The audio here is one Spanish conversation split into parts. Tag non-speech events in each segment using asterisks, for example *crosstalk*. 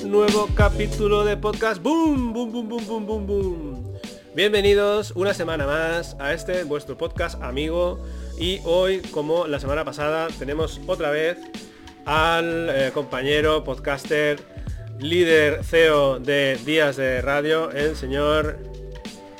un nuevo capítulo de podcast. ¡Boom! ¡Boom, boom, boom, boom, boom, boom! Bienvenidos una semana más a este vuestro podcast amigo. Y hoy, como la semana pasada, tenemos otra vez al eh, compañero podcaster, líder CEO de Días de Radio, el señor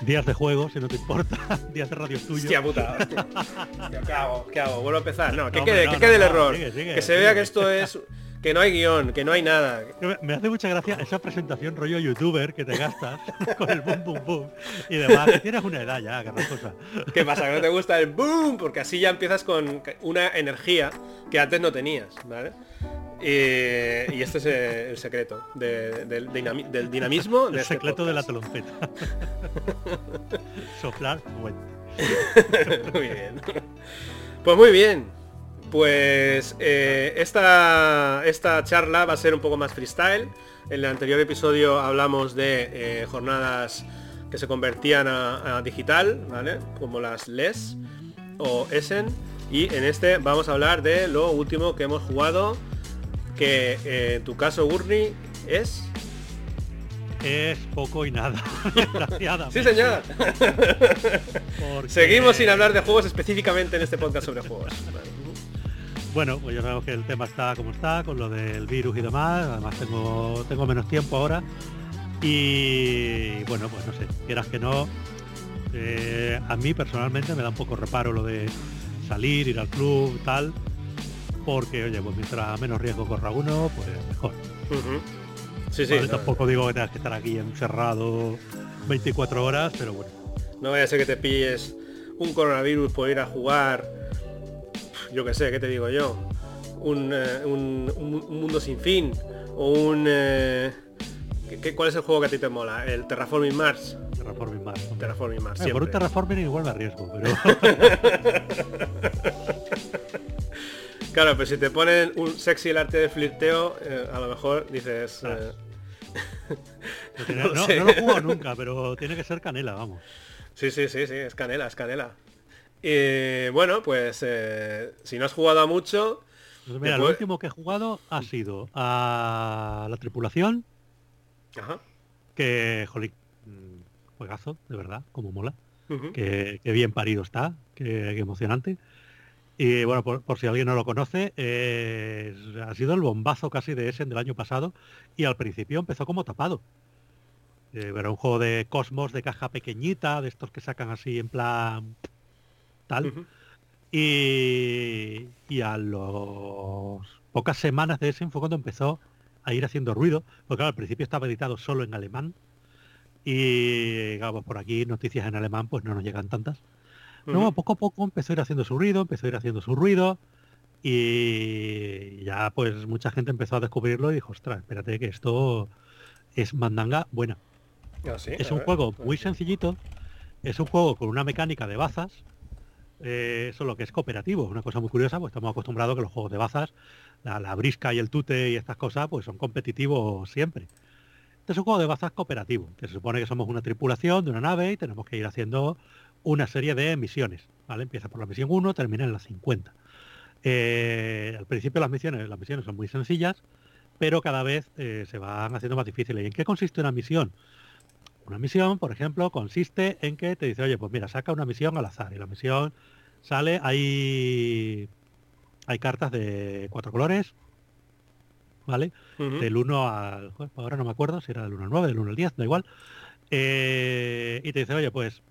Días de juego, si no te importa. *laughs* Días de radio tuyo. Hostia puta. *laughs* hostia. ¿Qué hago? ¿Qué hago? Vuelvo a empezar. No, que No, quede, no, que quede no, el error. sigue, sigue, que se sigue. vea que esto es... Que no hay guion, que no hay nada. Me- hace mucha gracia esa presentación rollo youtuber que te gastas *laughs* con el boom boom boom y demás. Que tienes una edad ya, cosa. ¿Qué pasa? ¿Que no te gusta el boom? Porque así ya empiezas con una energía que antes no tenías, ¿vale? Y, y este es el secreto de- del, dinami- del dinamismo de El este secreto de la talonceta. *laughs* Soplar fuerte. muy bien. Pues muy bien. Pues eh, esta, esta charla va a ser un poco más freestyle. En el anterior episodio hablamos de eh, jornadas que se convertían a, a digital, ¿vale? Como las LES o ESEN. Y en este vamos a hablar de lo último que hemos jugado, que eh, en tu caso, Gurney, es... Es poco y nada. *laughs* Desgraciadamente. Sí, señor. Porque- Seguimos sin hablar de juegos específicamente en este podcast sobre juegos. Vale. *laughs* Bueno, pues ya sabemos que el tema está como está, con lo del virus y demás. Además tengo, tengo menos tiempo ahora. Y bueno, pues no sé, quieras que no. eh, a mí personalmente me da un poco reparo lo de salir, ir al club, tal. Porque, oye, pues mientras menos riesgo corra uno, pues mejor. Ujú. Sí, sí. Vale, no, tampoco digo que tengas que estar aquí encerrado 24 horas, pero bueno. no vaya a ser que te pilles un coronavirus por ir a jugar, yo qué sé, ¿qué te digo yo? Un, eh, un- un- un mundo sin fin o un... eh, ¿qué- ¿Cuál es el juego que a ti te mola? El Terraforming Mars. Terraforming Mars. hombre. Terraforming Mars. Eh, por un siempre. terraforming igual me arriesgo, pero *laughs* Claro, pero si te ponen un sexy el arte de flirteo, eh, a lo mejor dices... Claro. eh, *laughs* *laughs* no, lo jugado nunca, pero tiene que ser canela, vamos. Sí, sí, sí, sí, es canela, es canela. Y bueno, pues eh, si no has jugado a mucho, Pues mira, lo último que he jugado ha sido a la tripulación, ajá, que, jolín, mm, juegazo, de verdad, como mola. que, que bien parido está, que, que emocionante. Y bueno, por, por si alguien no lo conoce, eh, ha sido el bombazo casi de Essen del año pasado y al principio empezó como tapado. Eh, era un juego de Cosmos de caja pequeñita, de estos que sacan así en plan tal. Y, y a las pocas semanas de Essen fue cuando empezó a ir haciendo ruido, porque claro, al principio estaba editado solo en alemán y claro, pues por aquí noticias en alemán pues no nos llegan tantas. Luego Ujú. poco a poco empezó a ir haciendo su ruido, empezó a ir haciendo su ruido y ya pues mucha gente empezó a descubrirlo y dijo, ostras, espérate que esto es mandanga buena. Ah, sí, Es a un ver, juego pues muy sencillito, es un juego con una mecánica de bazas, eh, solo que es cooperativo, una cosa muy curiosa, pues estamos acostumbrados a que los juegos de bazas, la, la brisca y el tute y estas cosas, pues son competitivos siempre. Este es un juego de bazas cooperativo, que se supone que somos una tripulación de una nave y tenemos que ir haciendo una serie de misiones, ¿vale? Empieza por la misión 1, termina en la 50. Eh, al principio las misiones, las misiones son muy sencillas, pero cada vez eh, se van haciendo más difíciles. ¿Y en qué consiste una misión? Una misión, por ejemplo, consiste en que te dice, oye, pues mira, saca una misión al azar. Y la misión sale, hay, hay cartas de cuatro colores, ¿vale? Del 1 al... Ahora no me acuerdo si era del 1 al 9, del 1 al 10, da igual. Eh, y te dice, oye, pues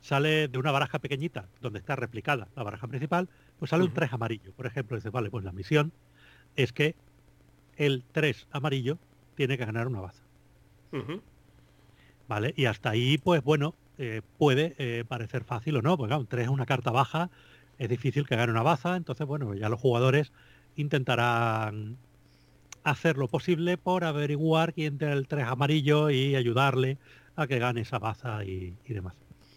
sale de una baraja pequeñita, donde está replicada la baraja principal, pues sale un Ujú. 3 amarillo. Por ejemplo, dice, vale, pues la misión es que el 3 amarillo tiene que ganar una baza. ¿Vale? Y hasta ahí, pues bueno, eh, puede eh, parecer fácil o no, porque claro, un 3 es una carta baja, es difícil que gane una baza, entonces bueno, ya los jugadores intentarán hacer lo posible por averiguar quién tiene el 3 amarillo y ayudarle a que gane esa baza y, y demás.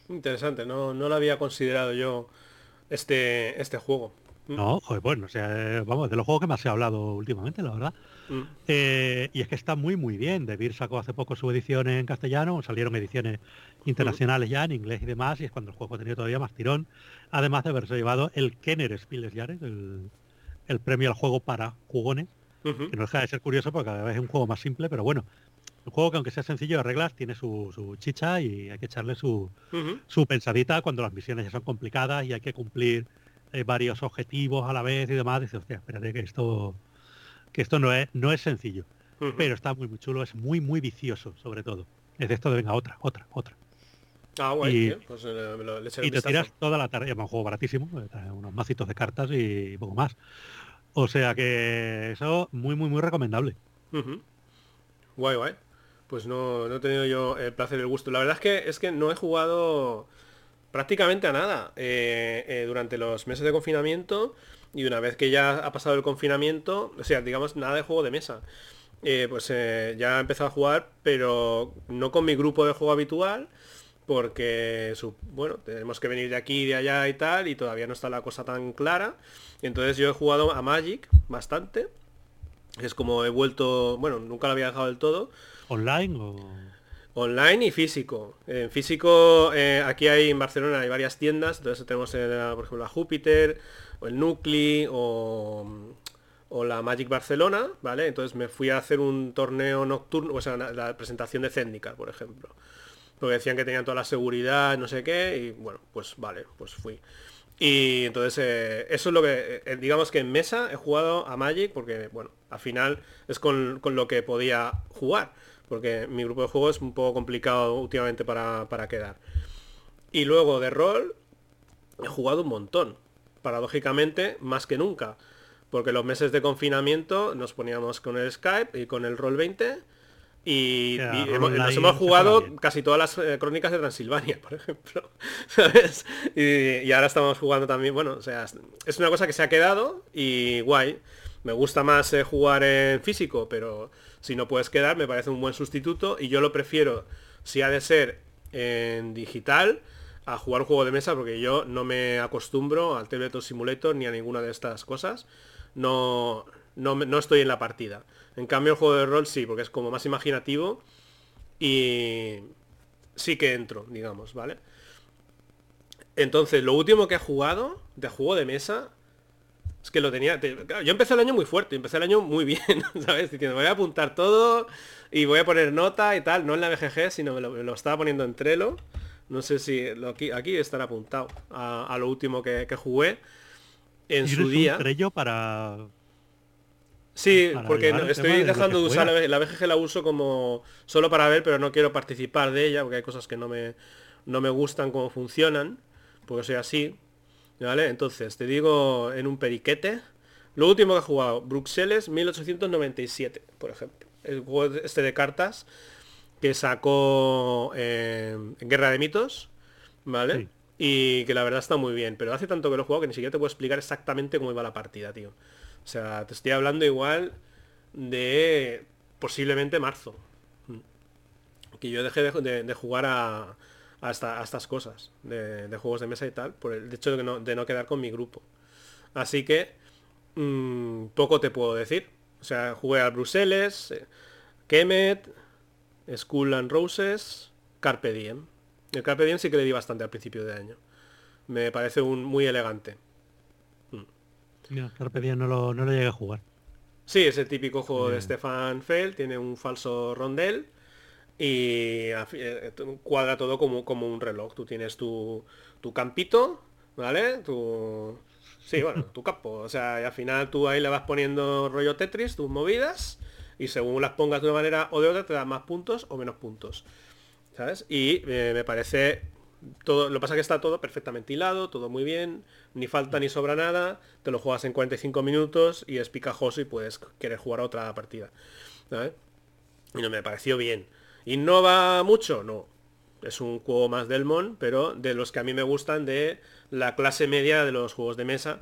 Interesante, no, no lo había considerado yo este, este juego. Mm, No, joder, bueno, o sea, eh, vamos, de los juegos que más se ha hablado últimamente, la verdad. mm, Eh, y es que está muy muy bien. De Beer sacó hace poco su edición en castellano, salieron ediciones internacionales ya en inglés y demás, y es cuando el juego ha tenido todavía más tirón, además de haberse llevado el Kenner Spiel des Jahres, el, el premio al juego para jugones, que no deja de ser curioso porque cada vez es un juego más simple, pero bueno, un juego que aunque sea sencillo de reglas tiene su, chicha y hay que echarle su, su pensadita cuando las misiones ya son complicadas y hay que cumplir eh, varios objetivos a la vez y demás. Dice, hostia, espérate que esto que esto no es, no es sencillo. Pero está muy muy chulo, es muy muy vicioso sobre todo. Es de esto de venga otra, otra, otra. Ah, guay, y, Pues, eh, y te tiras toda la tarde, es un juego baratísimo, eh, unos macitos de cartas y poco más. O sea que eso muy muy muy recomendable. Guay, guay. Pues no, no he tenido yo el placer y el gusto. La verdad es que es que no he jugado prácticamente a nada eh, eh, durante los meses de confinamiento y una vez que ya ha pasado el confinamiento, o sea, digamos, nada de juego de mesa. Eh, pues ya he empezado a jugar, pero no con mi grupo de juego habitual, porque bueno, tenemos que venir de aquí y de allá y tal, y todavía no está la cosa tan clara. Entonces yo he jugado a Magic bastante. Es como he vuelto, bueno, nunca lo había dejado del todo, ¿Online o...? Online y físico. En físico, eh, aquí hay en Barcelona hay varias tiendas, entonces tenemos por ejemplo la Júpiter, o el Nucli, o, la Magic Barcelona, ¿vale? Entonces me fui a hacer un torneo nocturno, o sea, la presentación de Zendikar, por ejemplo. Porque decían que tenían toda la seguridad, no sé qué, y bueno, pues vale, pues fui. Y entonces eh, eso es lo que, eh, digamos que en mesa he jugado a Magic porque, bueno, al final es con, con lo que podía jugar porque mi grupo de juego es un poco complicado últimamente para, quedar. Y luego de rol he jugado un montón, paradójicamente más que nunca, porque los meses de confinamiento nos poníamos con el Skype y con el Roll 20 y, nos hemos jugado casi todas las eh, crónicas de Transilvania, *laughs* por ejemplo. ¿Sabes? Y, ahora estamos jugando también, bueno, o sea, es una cosa que se ha quedado y guay. Me gusta más eh, jugar en físico, pero si no puedes quedar, me parece un buen sustituto y yo lo prefiero, si ha de ser en digital, a jugar un juego de mesa porque yo no me acostumbro al Tabletop Simulator ni a ninguna de estas cosas. No, no, no, estoy en la partida. En cambio el juego de rol sí, porque es como más imaginativo y sí que entro, digamos, ¿vale? Entonces, lo último que he jugado de juego de mesa es que lo tenía... yo empecé el año muy fuerte, empecé el año muy bien, *laughs* ¿sabes? Diciendo, voy a apuntar todo y voy a poner nota y tal, no en la BGG, sino me lo, estaba poniendo en Trello. No sé si lo, aquí, aquí estará apuntado a, lo último que, jugué en su día. Trello para... Sí, porque estoy dejando de, usar la, BGG, la uso como solo para ver, pero no quiero participar de ella porque hay cosas que no me, no me gustan cómo funcionan, porque soy así. ¿Vale? Entonces, te digo en un periquete. Lo último que he jugado, Bruxelles 1897, por ejemplo. El juego este de cartas que sacó eh, Guerra de Mitos, ¿vale? Y que la verdad está muy bien. Pero hace tanto que lo he jugado que ni siquiera te puedo explicar exactamente cómo iba la partida, tío. O sea, te estoy hablando igual de posiblemente marzo. Que yo dejé de jugar a, a, estas cosas de, juegos de mesa y tal, por el hecho de no, de no quedar con mi grupo. Así que mm, poco te puedo decir. O sea, jugué al Bruselas, eh, Kemet, School and Roses, Carpe Diem. El Carpe Diem sí que le di bastante al principio de año. Me parece un muy elegante. Mm. Carpe Diem no lo, no lo llegué a jugar. Sí, es el típico juego de Stefan Feld, tiene un falso rondel y eh, cuadra todo como, como un reloj. Tú tienes tu, tu campito, ¿vale? Tu... Sí, bueno, tu campo. O sea, al final tú ahí le vas poniendo rollo Tetris, tus movidas, y según las pongas de una manera o de otra te dan más puntos o menos puntos. ¿Sabes? Y eh, me parece todo, lo pasa que está todo perfectamente hilado, todo muy bien, ni falta ni sobra nada, te lo juegas en 45 minutos y es picajoso y puedes querer jugar otra partida. ¿sabes? Y no me pareció bien. ¿Innova mucho? No. Es un juego más del Mon, pero de los que a mí me gustan de la clase media de los juegos de mesa,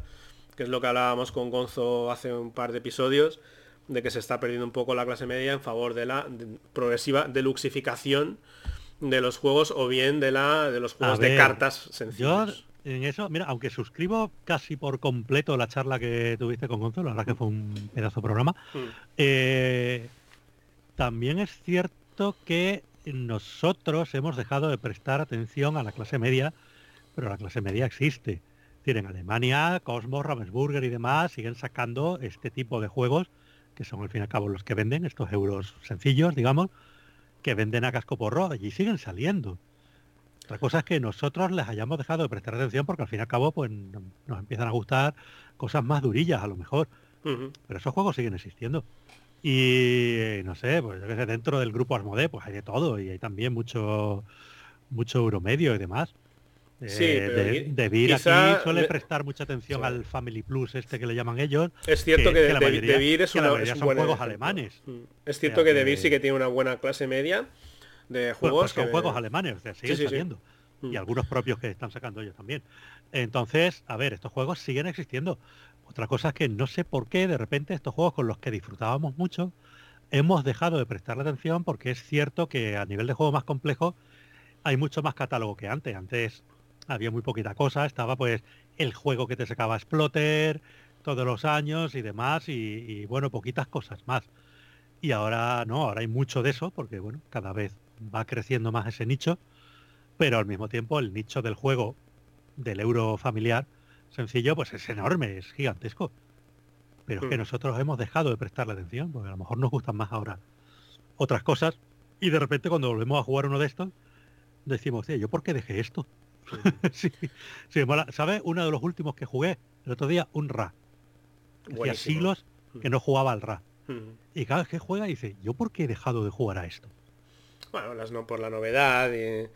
que es lo que hablábamos con Gonzo hace un par de episodios, de que se está perdiendo un poco la clase media en favor de la progresiva deluxificación de los juegos o bien de la de los juegos de cartas sencillos. en eso, mira, aunque suscribo casi por completo la charla que tuviste con Gonzo, la verdad que fue un pedazo de programa, hmm. eh, también es cierto que nosotros hemos dejado de prestar atención a la clase media, pero la clase media existe. en Alemania, Cosmos, Ravensburger y demás siguen sacando este tipo de juegos que son al fin y al cabo los que venden estos euros sencillos, digamos, que venden a casco porro y siguen saliendo. Otra cosa es que nosotros les hayamos dejado de prestar atención porque al fin y al cabo pues nos empiezan a gustar cosas más durillas a lo mejor. Pero esos juegos siguen existiendo. Y no sé, pues yo que sé, dentro del grupo Asmode pues hay de todo y hay también mucho mucho euromedio y demás. Sí, eh, de, Vir aquí suele prestar mucha atención al Family Plus este que le llaman ellos. Es cierto que, de, es, una, son juegos alemanes. Mm. Es cierto que de sí que tiene una buena clase media de juegos. Pues son juegos alemanes, o sea, siguen saliendo. Y mm. algunos propios que están sacando ellos también. Entonces, a ver, estos juegos siguen existiendo. Otra cosa es que no sé por qué de repente estos juegos con los que disfrutábamos mucho hemos dejado de prestarle atención porque es cierto que a nivel de juego más complejo hay mucho más catálogo que antes. Antes había muy poquita cosa, estaba pues el juego que te sacaba Exploter todos los años y demás, y, bueno, poquitas cosas más. Y ahora no, ahora hay mucho de eso, porque bueno, cada vez va creciendo más ese nicho, pero al mismo tiempo el nicho del juego del euro familiar sencillo, pues es enorme, es gigantesco. Pero es que hmm. nosotros hemos dejado de prestarle atención, porque a lo mejor nos gustan más ahora otras cosas, y de repente cuando volvemos a jugar uno de estos, decimos, ¿yo por qué dejé esto? *laughs* sí, ¿Sabes? Uno de los últimos que jugué el otro día, un Ra. Hacía siglos que no jugaba al Ra. Y cada vez que juega dice, ¿yo por qué he dejado de jugar a esto? Bueno, las no por la novedad, y,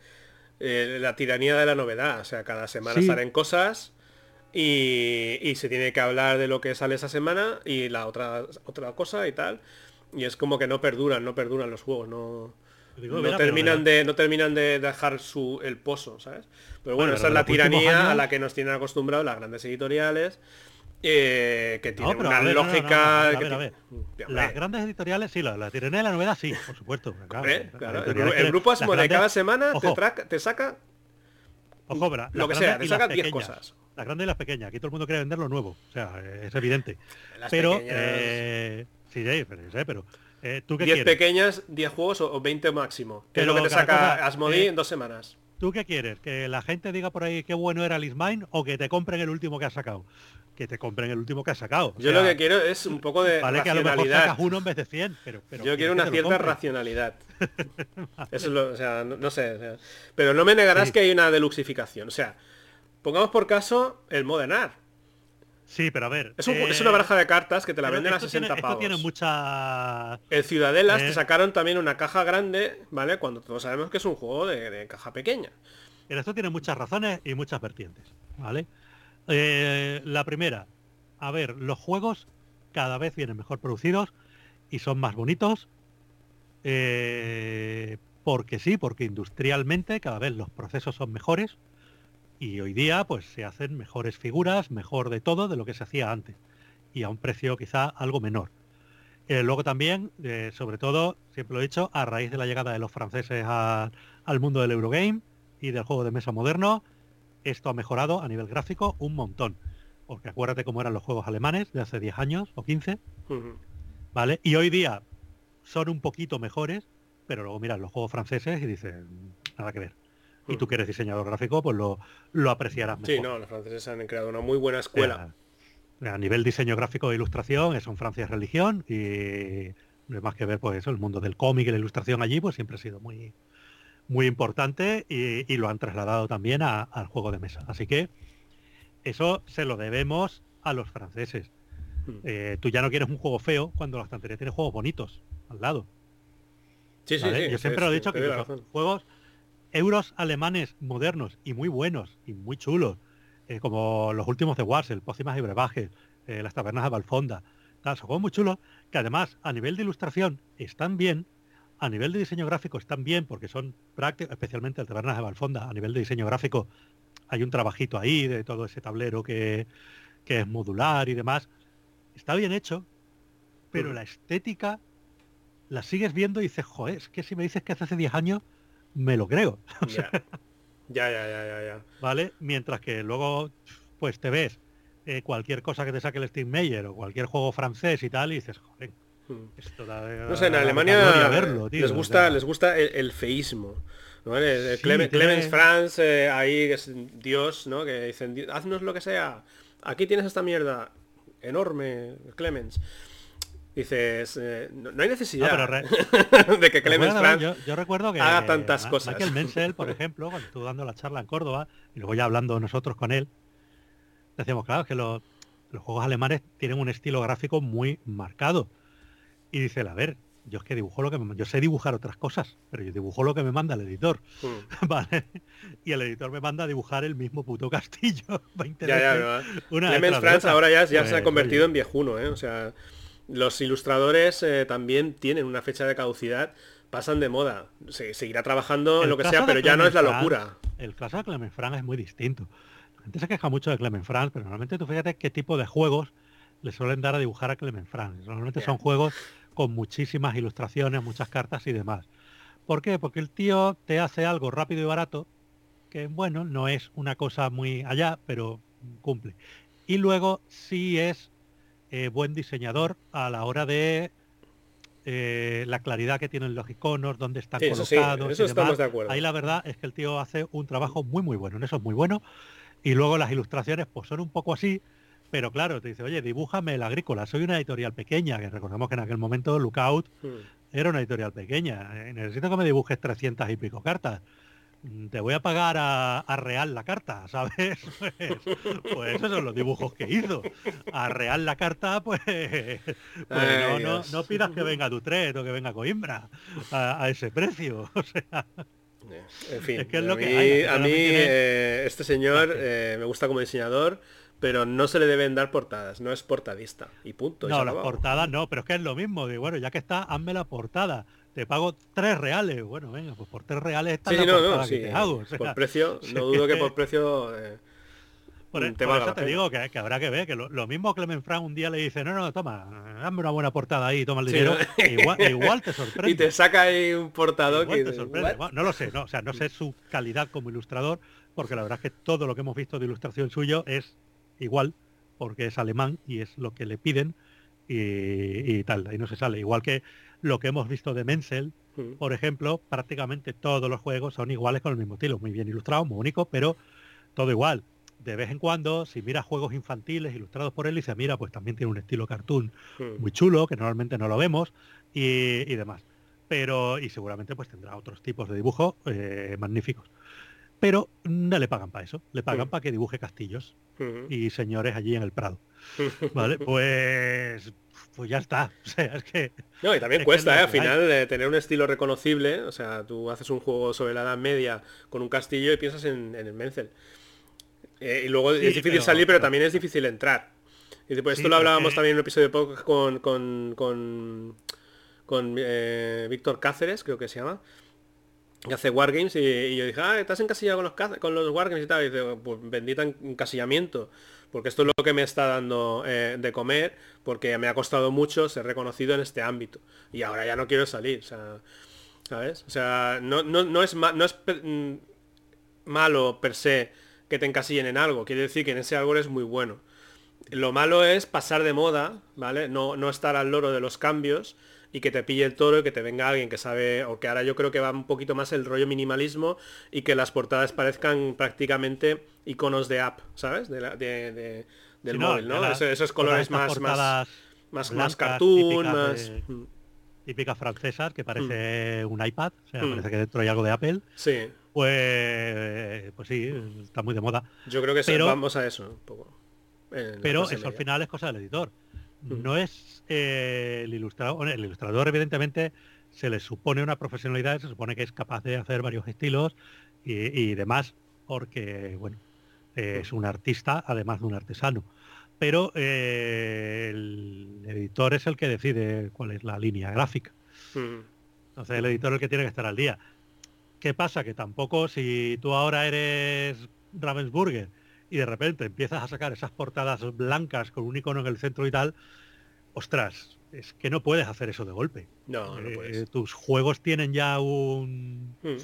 eh, la tiranía de la novedad. O sea, cada semana salen cosas y, y, se tiene que hablar de lo que sale esa semana y la otra, otra cosa y tal. Y es como que no perduran, no perduran los juegos, no no, terminan de, no terminan de dejar su, el pozo, ¿sabes? Pero bueno, esa es la tiranía a la que nos tienen acostumbrados las grandes editoriales. Eh, que tienen una lógica... Las grandes editoriales, sí, la, tiranía de la novedad, sí, por supuesto. el, grupo Asmode cada semana te, te, saca... Ojo, lo que sea, te saca 10 cosas. Las grandes y las pequeñas. Aquí todo el mundo quiere vender lo nuevo. O sea, es evidente. pero... Eh, sí, sí, pero eh, ¿tú 10 pequeñas, 10 juegos o 20 máximo. Que es lo que te saca Asmodee eh, en dos semanas. ¿Tú qué quieres? ¿Que la gente diga por ahí qué bueno era Lismine o que te compren el último que has sacado? Que te compren el último que has sacado. Yo lo que quiero es un poco de vale que a lo mejor sacas uno en vez de 100, pero... Yo quiero una cierta racionalidad. *laughs* Eso es lo, o sea, no, sé. pero no me negarás que hay una deluxificación. O sea, pongamos por caso el Modern Art Sí, pero a ver. Es, una eh, baraja de cartas que te la venden a 60 tiene, pavos. tiene mucha. El Ciudadelas te eh. sacaron también una caja grande, ¿vale? Cuando todos sabemos que es un juego de, caja pequeña. Pero esto tiene muchas razones y muchas vertientes, ¿vale? Eh, la primera, a ver, los juegos cada vez vienen mejor producidos y son más bonitos. porque sí, porque industrialmente cada vez los procesos son mejores y hoy día pues se hacen mejores figuras, mejor de todo de lo que se hacía antes y a un precio quizá algo menor. Eh, luego también, eh, sobre todo, siempre lo he dicho, a raíz de la llegada de los franceses al mundo del Eurogame y del juego de mesa moderno, esto ha mejorado a nivel gráfico un montón. Porque acuérdate cómo eran los juegos alemanes de hace 10 años o 15. ¿Vale? Y hoy día son un poquito mejores, pero luego miras los juegos franceses y dicen, nada que ver y tú que eres diseñador gráfico, pues lo, lo apreciarás mejor. Sí, no, los franceses han creado una muy buena escuela. a nivel diseño gráfico e ilustración, son Francia es religión y más que ver pues eso, el mundo del cómic y la ilustración allí pues siempre ha sido muy muy importante y, lo han trasladado también al juego de mesa. Así que eso se lo debemos a los franceses. Hmm. Eh, tú ya no quieres un juego feo cuando la estantería tiene juegos bonitos al lado. Sí, sí, sí, Yo siempre lo he dicho que los juegos euros alemanes modernos y muy buenos y muy chulos, eh, como los últimos de Warsel, Pócimas y Brebajes, eh, las tabernas de Balfonda. Tal, son juegos muy chulos que además a nivel de ilustración están bien, a nivel de diseño gráfico están bien porque son prácticos, especialmente el tabernas de Balfonda, a nivel de diseño gráfico hay un trabajito ahí de todo ese tablero que, que es modular y demás. Está bien hecho, pero la estética la sigues viendo y dices, joder, es que si me dices que hace 10 años me lo creo. *laughs* ya. ya, ya, ya, ya, ¿Vale? Mientras que luego, pues te ves eh, cualquier cosa que te saque el Steam Meyer o cualquier juego francés y tal, y dices, joder, hmm. esto no sé, en Alemania les gusta, les gusta el, feísmo. Clemens, Franz, eh, ahí es Dios, ¿no? Que dicen, haznos lo que sea. Aquí tienes esta mierda enorme, Clemens. Dices, eh, no, no hay necesidad No, pero *laughs* de que Pues Clemens Franz yo, yo recuerdo que haga tantas Ma- cosas. Michael Menzel, por ejemplo, cuando estuvo dando la charla en Córdoba, y luego ya hablando nosotros con él, decíamos, claro, que los, los juegos alemanes tienen un estilo gráfico muy marcado. Y dice, a ver, yo es que dibujo lo que me, yo sé dibujar otras cosas, pero yo dibujo lo que me manda el editor, Mm. *laughs* ¿vale? Y el editor me manda a dibujar el mismo puto castillo *laughs* 20 Ya, ya, una Clemens Franz ahora ya, ya se ha Pues, convertido oye, en viejuno, ¿eh? O sea, los ilustradores eh, también tienen una fecha de caducidad, pasan de moda. Se, seguirá trabajando en lo que sea, pero ya no es la locura. El caso de Clement Franz es muy distinto. La gente se queja mucho de Clement Franz, pero normalmente tú fíjate qué tipo de juegos le suelen dar a dibujar a Clement Franz. Normalmente son juegos con muchísimas ilustraciones, muchas cartas y demás. ¿Por qué? Porque el tío te hace algo rápido y barato, que bueno, no es una cosa muy allá, pero cumple. Y luego sí es eh, buen diseñador a la hora de eh, la claridad que tienen los iconos, dónde están Sí, eso sí, colocados. y estamos demás. de acuerdo. Ahí la verdad es que el tío hace un trabajo muy muy bueno, en eso es muy bueno. Y luego las ilustraciones pues son un poco así, pero claro, te dice, oye, dibújame el agrícola, soy una editorial pequeña, que recordemos que en aquel momento Lookout Mm. era una editorial pequeña. eh, Necesito que me dibujes 300 y pico cartas. Te voy a pagar a, a Real la carta, *laughs* ¿sabes? Pues, pues esos son los dibujos que hizo. A Real la carta, pues, pues Ay, no, no, no pidas que venga Dutret o que venga Coimbra a, a ese precio. *laughs* O sea, En fin, Es que es a que mí, hay, a eh, este señor eh, me gusta como diseñador, pero no se le deben dar portadas, no es portadista. Y punto. y no, las portadas no, pero es que es lo mismo. Digo, bueno, ya que está, hazme la portada. Te pago tres reales. Bueno, venga, pues por tres reales está Sí, la no, no, que sí. te hago. o sea, por precio, *laughs* no dudo que por precio eh, Por, e- te por eso te digo que, que habrá que ver, que lo, lo mismo Clement Frank un día le dice, no, no, toma, dame una buena portada ahí, toma el Sí, dinero, ¿no? igual, igual te sorprende. *laughs* y te saca ahí un portador igual que te dices, sorprende. "What?". Bueno, No lo sé, no, o sea, no sé su calidad como ilustrador, porque la verdad es que todo lo que hemos visto de ilustración suyo es igual, porque es alemán y es lo que le piden y, y tal, ahí no se sale. Igual que lo que hemos visto de Menzel, Mm. por ejemplo, prácticamente todos los juegos son iguales con el mismo estilo, muy bien ilustrados, muy únicos, pero todo igual. De vez en cuando, si miras juegos infantiles ilustrados por él, y dice, mira, pues también tiene un estilo cartoon Mm. muy chulo, que normalmente no lo vemos, y, y demás. Pero, y seguramente pues tendrá otros tipos de dibujos eh, magníficos. Pero no le pagan para eso, le pagan Mm. para que dibuje castillos Mm. y señores allí en el Prado. *laughs* ¿Vale? Pues, pues ya está. *laughs* O sea, es que No, y también cuesta, es ¿eh? Al final de tener un estilo reconocible, o sea, tú haces un juego sobre la Edad Media con un castillo y piensas en, en el Menzel. Eh, y luego Sí, es difícil pero- salir, pero pero- también es difícil entrar. Y después Sí, esto lo hablábamos también en un episodio de podcast con, con, con, con, eh, Víctor Cáceres, creo que se llama, que hace Wargames, y, y yo dije, ah, estás encasillado con los, con los Wargames y tal. Y dice, pues bendita en- encasillamiento, porque esto es lo que me está dando eh, de comer, porque me ha costado mucho ser reconocido en este ámbito. Y ahora ya no quiero salir, o sea, ¿sabes? O sea, no, no, no es, es mm, malo per se que te encasillen en algo, quiere decir que en ese algo eres muy bueno. Lo malo es pasar de moda, ¿vale? No, no estar al loro de los cambios y que te pille el toro y que te venga alguien que sabe, o que ahora yo creo que va un poquito más el rollo minimalismo y que las portadas parezcan prácticamente iconos de app, ¿sabes? De la- de- de- del Sí, móvil, ¿no? la- Eso- esos colores más, más, más, más blancas, cartoon, más... de- Mm, típicas francesas, que parece un iPad, o sea, Mm. parece que dentro hay algo de Apple, Sí, pues, pues sí, está muy de moda. yo creo que Pero- vamos a eso un poco. Pero eso al final es cosa del editor. Mm. No es eh, el ilustrador. El ilustrador, evidentemente, se le supone una profesionalidad, se supone que es capaz de hacer varios estilos y, y demás, porque, bueno, eh, es un artista, además de un artesano. Pero eh, el editor es el que decide cuál es la línea gráfica. Mm, Entonces el editor es el que tiene que estar al día. ¿Qué pasa? Que tampoco si tú ahora eres Ravensburger y de repente empiezas a sacar esas portadas blancas con un icono en el centro y tal, ostras, es que no puedes hacer eso de golpe. No, no Eh, puedes. tus juegos tienen ya un... Mm.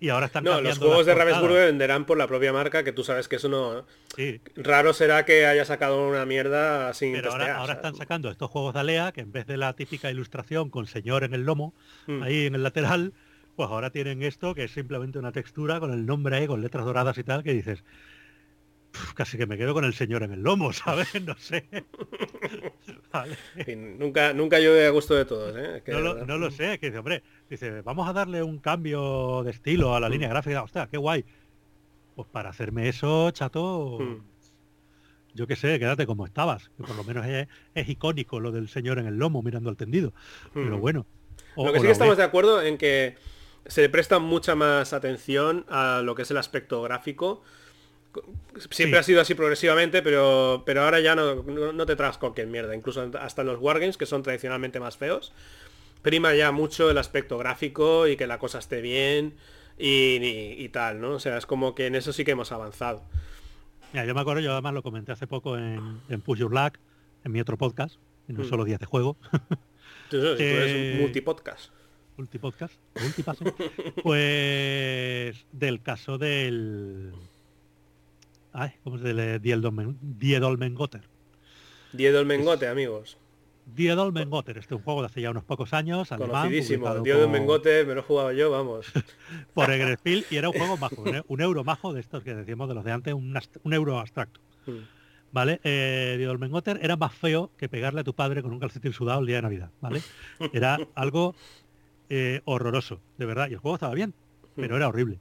Y ahora están No, los juegos de. Ravensburger venderán por la propia marca, que tú sabes que eso no... Sí, Raro será que haya sacado una mierda sin pero ahora, testear, ahora ¿sabes? están sacando estos juegos de Alea que en vez de la típica ilustración con señor en el lomo, Mm. ahí en el lateral, pues ahora tienen esto que es simplemente una textura con el nombre ahí, con letras doradas y tal, que dices, casi que me quedo con el señor en el lomo, *laughs* ¿sabes? No sé. *laughs* nunca, nunca yo a gusto de todos, ¿eh? no, lo, sé, que dice, hombre, dice, vamos a darle un cambio de estilo a la línea mm. gráfica. Hostia, qué guay. Pues para hacerme eso, chato, mm. yo qué sé, quédate como estabas. Que por lo menos es, icónico lo del señor en el lomo mirando al tendido. Pero mm. bueno. lo que sí que estamos de acuerdo en que se le presta mucha más atención a lo que es el aspecto gráfico Siempre ha sido así progresivamente, pero, pero ahora ya no, no, te traes cualquier mierda. Incluso hasta en los wargames, que son tradicionalmente más feos, prima ya mucho el aspecto gráfico y que la cosa esté bien y, tal, ¿no? O sea, es como que en eso sí que hemos avanzado. yo me acuerdo, yo además lo comenté hace poco en, en Push Your Luck, en mi otro podcast, y no mm. solo días de juego. Eh, multipodcast. Multipodcast, multipaso. *laughs* pues del caso del Ay, ¿cómo se lee? Diedolmengoter. Diedolmengote, amigos. Diedolmengoter, este es un juego de hace ya unos pocos años. Conocidísimo. Diedolmengote me lo he jugado yo, vamos. *laughs* por Egresfield y era un juego majo, un euro majo de estos que decíamos de los de antes, un, euro abstracto. Hmm. ¿Vale? Eh, Diedolmengoter era más feo que pegarle a tu padre con un calcetín sudado el día de Navidad, ¿vale? *laughs* Era algo eh, horroroso, de verdad. Y el juego estaba bien, pero hmm. era horrible.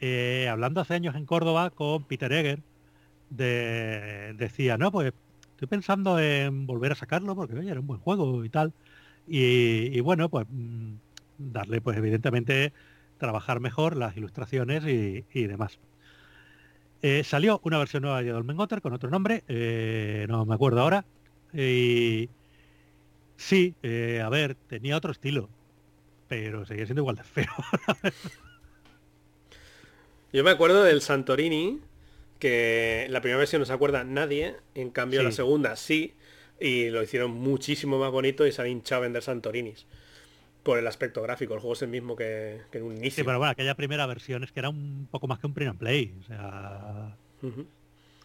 Eh, hablando hace años en Córdoba con Peter Egger, decía, no, pues estoy pensando en volver a sacarlo porque era un buen juego y tal. Y, bueno, pues mm, darle, pues evidentemente, trabajar mejor las ilustraciones y, demás. Eh, salió una versión nueva de Dolmengotter con otro nombre, eh, no me acuerdo ahora. Y sí, a ver, tenía otro estilo, pero seguía siendo igual de feo. *laughs* Yo me acuerdo del Santorini, que la primera versión no se acuerda nadie, en cambio la segunda sí, y lo hicieron muchísimo más bonito y se han hinchado a vender Santorinis. Por el aspecto gráfico, el juego es el mismo que, en un inicio. Sí, pero bueno, aquella primera versión es que era un poco más que un print and play. O sea,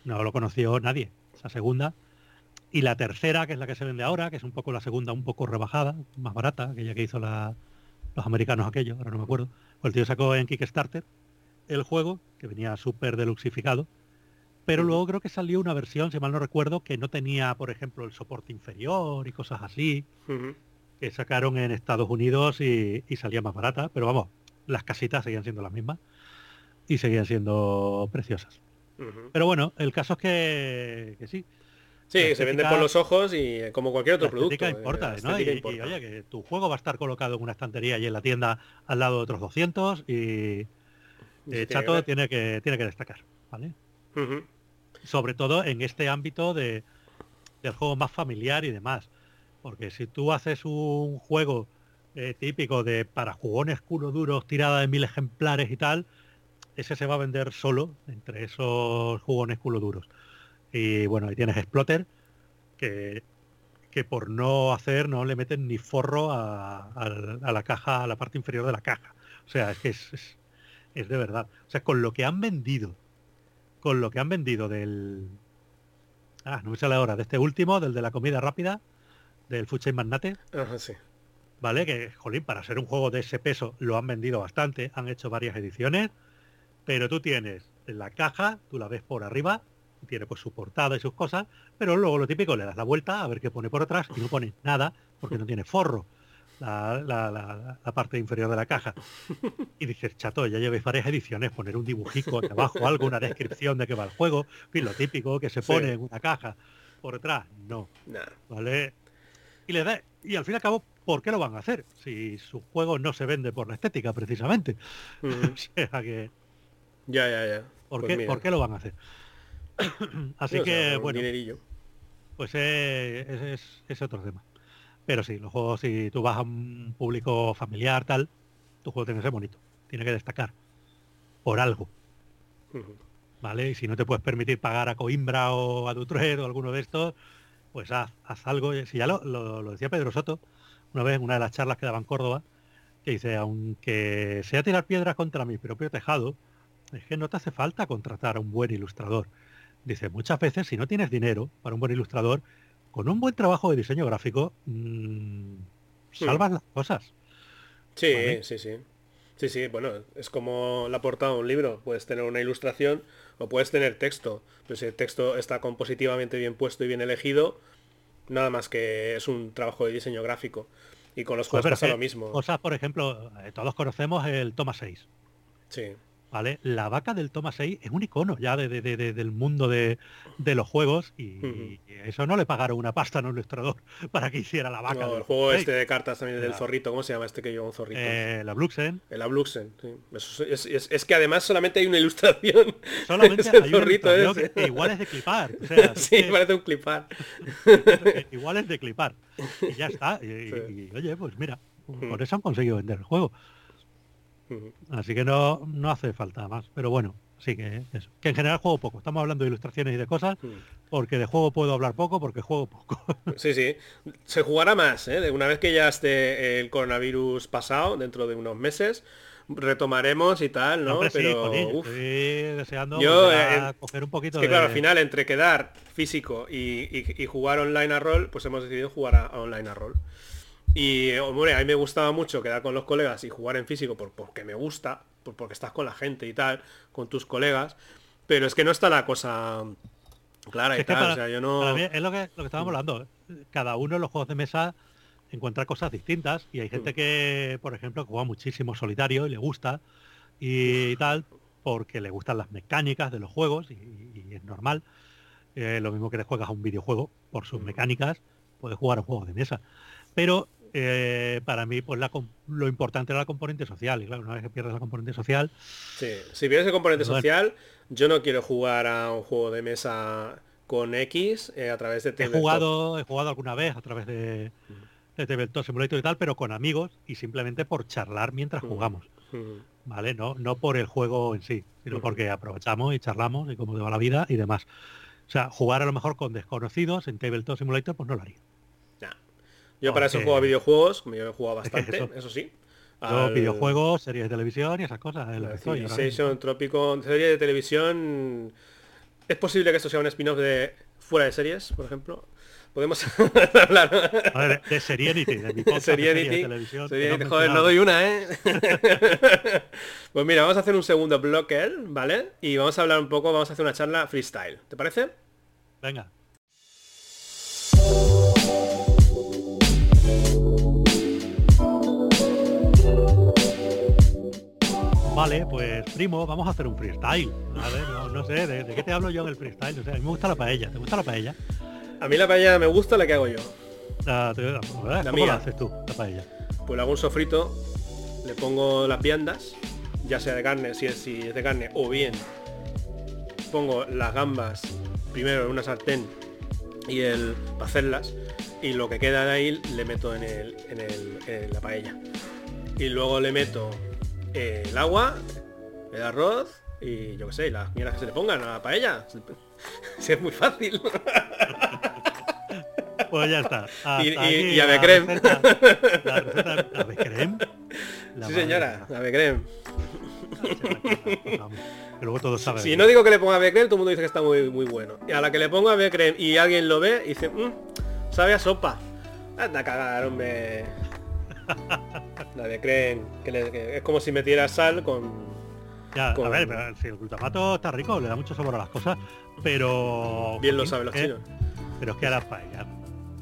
no lo conoció nadie. Esa segunda. Y la tercera, que es la que se vende ahora, que es un poco la segunda, un poco rebajada, más barata, aquella que hizo la, los americanos aquello, ahora no me acuerdo. Pues el tío sacó en Kickstarter el juego, que venía súper deluxificado, pero luego creo que salió una versión, si mal no recuerdo, que no tenía, por ejemplo, el soporte inferior y cosas así, que sacaron en Estados Unidos y, salía más barata, pero vamos, las casitas seguían siendo las mismas y seguían siendo preciosas. Pero bueno, el caso es que, que sí. Sí, se vende por los ojos y como cualquier otro producto. Eh, importa, ¿no? Y, oye, que tu juego va a estar colocado en una estantería y en la tienda al lado de otros 200 y, eh, Chato tiene que, tiene que destacar, ¿vale? Sobre todo en este ámbito de, del juego más familiar y demás. Porque si tú haces un juego eh, típico de para jugones culo duros, tirada de mil ejemplares y tal, ese se va a vender solo entre esos jugones culo duros. Y bueno, ahí tienes Exploter, que, que por no hacer no le meten ni forro a, la caja, a la parte inferior de la caja. O sea, es que es es de verdad. O sea, con lo que han vendido, con lo que han vendido del... Ah, no me sale ahora, de este último, del de la comida rápida, del Food Chain Magnate. Ajá, sí. Vale, que, jolín, para ser un juego de ese peso lo han vendido bastante, han hecho varias ediciones, pero tú tienes en la caja, tú la ves por arriba, tiene pues su portada y sus cosas, pero luego lo típico, le das la vuelta a ver qué pone por atrás y no pone nada porque no tiene forro la, parte inferior de la caja. Y dices, chato, ya llevéis varias ediciones, poner un dibujico de abajo, algo, una descripción de qué va el juego, fin, lo típico que se pone en una caja por detrás. No. ¿Vale? Y le da, y al fin y al cabo, ¿por qué lo van a hacer? Si su juego no se vende por la estética, precisamente. *laughs* o sea que. Ya, ya, ya. ¿Por, pues qué, ¿por qué lo van a hacer? *clears throat* Así que, bueno. Pues eh, es otro tema. Pero sí, los juegos, si tú vas a un público familiar, tal, tu juego tiene que ser bonito. Tiene que destacar. Por algo. ¿Vale? Y si no te puedes permitir pagar a Coimbra o a Dutruet o alguno de estos, pues haz, algo. Si ya lo, decía Pedro Soto, una vez en una de las charlas que daba en Córdoba, que dice, aunque sea tirar piedras contra mi propio tejado, es que no te hace falta contratar a un buen ilustrador. Dice, muchas veces si no tienes dinero para un buen ilustrador, con un buen trabajo de diseño gráfico, mmm, salvas las cosas. Sí, sí, sí. Sí, sí, bueno, es como la portada de un libro. Puedes tener una ilustración o puedes tener texto. Pero si el texto está compositivamente bien puesto y bien elegido, nada más que es un trabajo de diseño gráfico. Y con los juegos pasa lo mismo. Cosas, por ejemplo, eh, todos conocemos el Toma 6. Sí. ¿Vale? La vaca del Toma 6 es un icono ya de, del mundo de, los juegos y, eso no le pagaron una pasta a un ilustrador *laughs* para que hiciera la vaca. el juego este de cartas también del zorrito, ¿cómo se llama este que lleva un zorrito? Eh, la Bluxen. El Abluxen, sí. es, que además solamente hay una ilustración. *laughs* Solamente *laughs* hay zorrito igual es de clipar. sí, parece un clipar. igual es de clipar. Y ya está. Y, oye, pues mira, por eso han conseguido vender el juego. Así que no, no hace falta más. Pero bueno, sí que eso. Que en general juego poco. Estamos hablando de ilustraciones y de cosas, porque de juego puedo hablar poco, porque juego poco. *laughs* sí, sí. Se jugará más, ¿eh? Una vez que ya esté el coronavirus pasado, dentro de unos meses, retomaremos y tal, ¿no? Pero estoy deseando yo, eh, coger un poquito que claro, al final, entre quedar físico y, jugar online a rol, pues hemos decidido jugar a online a rol. Y, hombre, a mí me gustaba mucho quedar con los colegas y jugar en físico por, porque me gusta, porque estás con la gente y tal, con tus colegas, pero es que no está la cosa clara y tal, o sea, yo no... es lo que, lo que estábamos hablando, cada uno en los juegos de mesa encuentra cosas distintas y hay gente mm. que, por ejemplo, juega muchísimo solitario y le gusta y, tal, porque le gustan las mecánicas de los juegos y, es normal. Eh, lo mismo que le juegas a un videojuego por sus mm. mecánicas, puedes jugar a juegos de mesa. Pero eh, para mí pues lo importante era la componente social. Y claro una vez que pierdes la componente social sí si pierdes el componente social yo no quiero jugar a un juego de mesa con X eh, a través de he jugado he jugado alguna vez a través de, de Tabletop Simulator y tal pero con amigos y simplemente por charlar mientras jugamos. Vale no no por el juego en sí sino porque aprovechamos y charlamos y cómo va la vida y demás. O sea jugar a lo mejor con desconocidos en Tabletop Simulator pues no lo haría yo para eso juego a videojuegos, como yo he jugado bastante, eso, sí. videojuegos, series de televisión y esas cosas. Civilization, Trópico, serie de televisión. Es posible que esto sea un spin-off de fuera de series, por ejemplo. Podemos *laughs* hablar. A ver, de de mi *laughs* Serenity, Serenity joder, no doy una, ¿eh? *laughs* pues mira, vamos a hacer un segundo bloque, ¿vale? Y vamos a hablar un poco, vamos a hacer una charla freestyle. ¿Te parece? Venga. Vale, pues primo, vamos a hacer un freestyle. A ver, no, sé, ¿de, qué te hablo yo en el freestyle? O sea, a mí me gusta la paella. ¿Te gusta la paella? A mí la paella me gusta la que hago yo. La, ¿Cómo la haces tú, la paella? Pues le hago un sofrito, le pongo las viandas, ya sea de carne, si es, si es de carne, o bien pongo las gambas primero en una sartén y el para hacerlas y lo que queda de ahí le meto en, el, en, el, en la paella y luego le meto el agua, el arroz y yo qué sé, las mierdas que se le pongan a la paella. *laughs* Si es muy fácil. *laughs* Pues ya está. y, y, ave creme. La receta ave creme. sí señora, ave creme. luego todo sabe. Si no digo que le ponga ave creme, todo el mundo dice que está muy, muy bueno. Y a la que le pongo ave creme y alguien lo ve y dice, mmm, sabe a sopa. Anda a cagar, hombre. *laughs* Nadie creen que, es como si metiera sal con... Ya, a ver, pero si el glutamato está rico, le da mucho sabor a las cosas, pero... Bien lo saben los chinos. Pero es que a la paella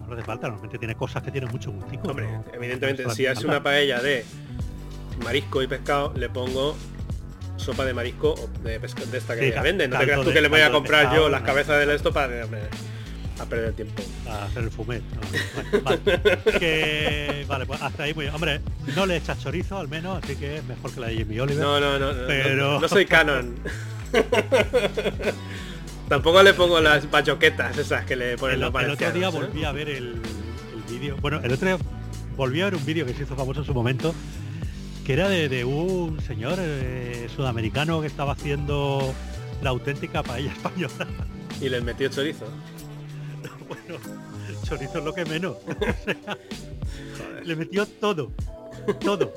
no hace falta, normalmente tiene cosas que tienen mucho gustico. Hombre, evidentemente, si es una paella de marisco y pescado, le pongo sopa de marisco o de, de esta que venden. No te creas tú que le voy a comprar yo las cabezas de esto para a perder el tiempo. A hacer el fumet. vale, *laughs* que, vale, pues hasta ahí muy Hombre, no le echas chorizo al menos, así que es mejor que la de Jimmy Oliver. No, no, no. Pero... No, soy canon. *laughs* Tampoco le pongo las bachoquetas esas que le ponen el, los El otro día ¿eh? volví a ver el, vídeo. Bueno, el otro día volví a ver un vídeo que se hizo famoso en su momento, que era de, un señor eh, sudamericano que estaba haciendo la auténtica paella *laughs* española. Y le metió chorizo. Bueno, chorizo es lo que menos. *laughs* le metió todo, todo.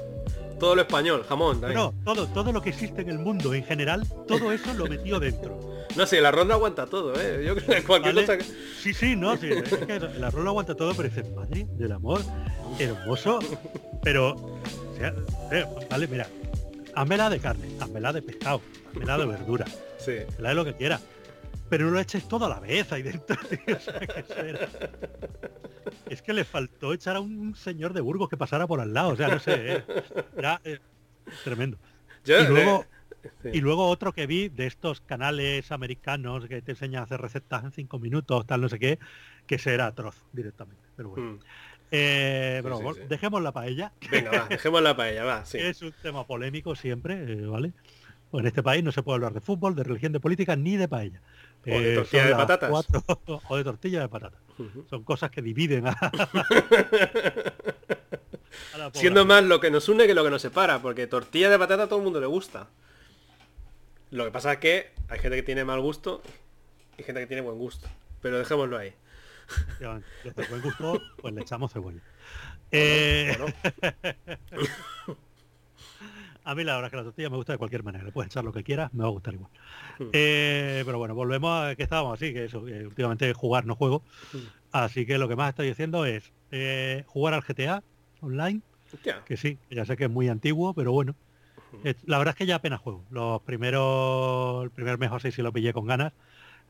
Todo lo español, jamón. No, todo, todo lo que existe en el mundo en general, todo eso lo metió dentro. No sé, la ronda aguanta todo, ¿eh? Yo creo que cualquier cosa Sí, sí, no, sí, es que la ronda aguanta todo, pero dice, madre del amor, hermoso, pero, eh, vale, mira, házmela de carne, házmela de pescado, házmela de verdura, Sí. la de lo que quiera. Pero no lo eches todo a la vez ahí dentro. *laughs* tío, o sea, que Es que le faltó echar a un señor de Burgos que pasara por al lado. O sea, no sé. eh, Era eh, tremendo. Yo, Y luego, sí. y luego otro que vi de estos canales americanos que te enseñan a hacer recetas en cinco minutos, tal, no sé qué, que ese era atroz directamente. Pero bueno. Mm. Eh, pero sí, dejemos la paella, Venga, va, dejemos la paella, va, es un tema polémico siempre, eh, ¿vale? Pues en este país no se puede hablar de fútbol, de religión, de política, ni de paella. O de Eh, tortilla de patatas. cuatro- *laughs* o de tortilla de patata. Ujú. Son cosas que dividen a, *laughs* Siendo más lo que nos une que lo que nos separa, porque tortilla de patata a todo el mundo le gusta. Lo que pasa es que hay gente que tiene mal gusto y gente que tiene buen gusto. Pero dejémoslo ahí. Efectivamente, Los de buen gusto, pues le echamos cebolla. Eh, Bueno, *laughs* A mí la verdad es que la tortilla me gusta de cualquier manera. Le puedes echar lo que quieras, me va a gustar igual. Mm. Eh, pero bueno, volvemos a que estábamos así, que eso, últimamente jugar no juego. Mm. Así que lo que más estoy haciendo es eh, jugar al GTA online, hostia, que sí, ya sé que es muy antiguo, pero bueno. Es- la verdad es que ya apenas juego. Los primeros, el primer mes o así sí lo pillé con ganas.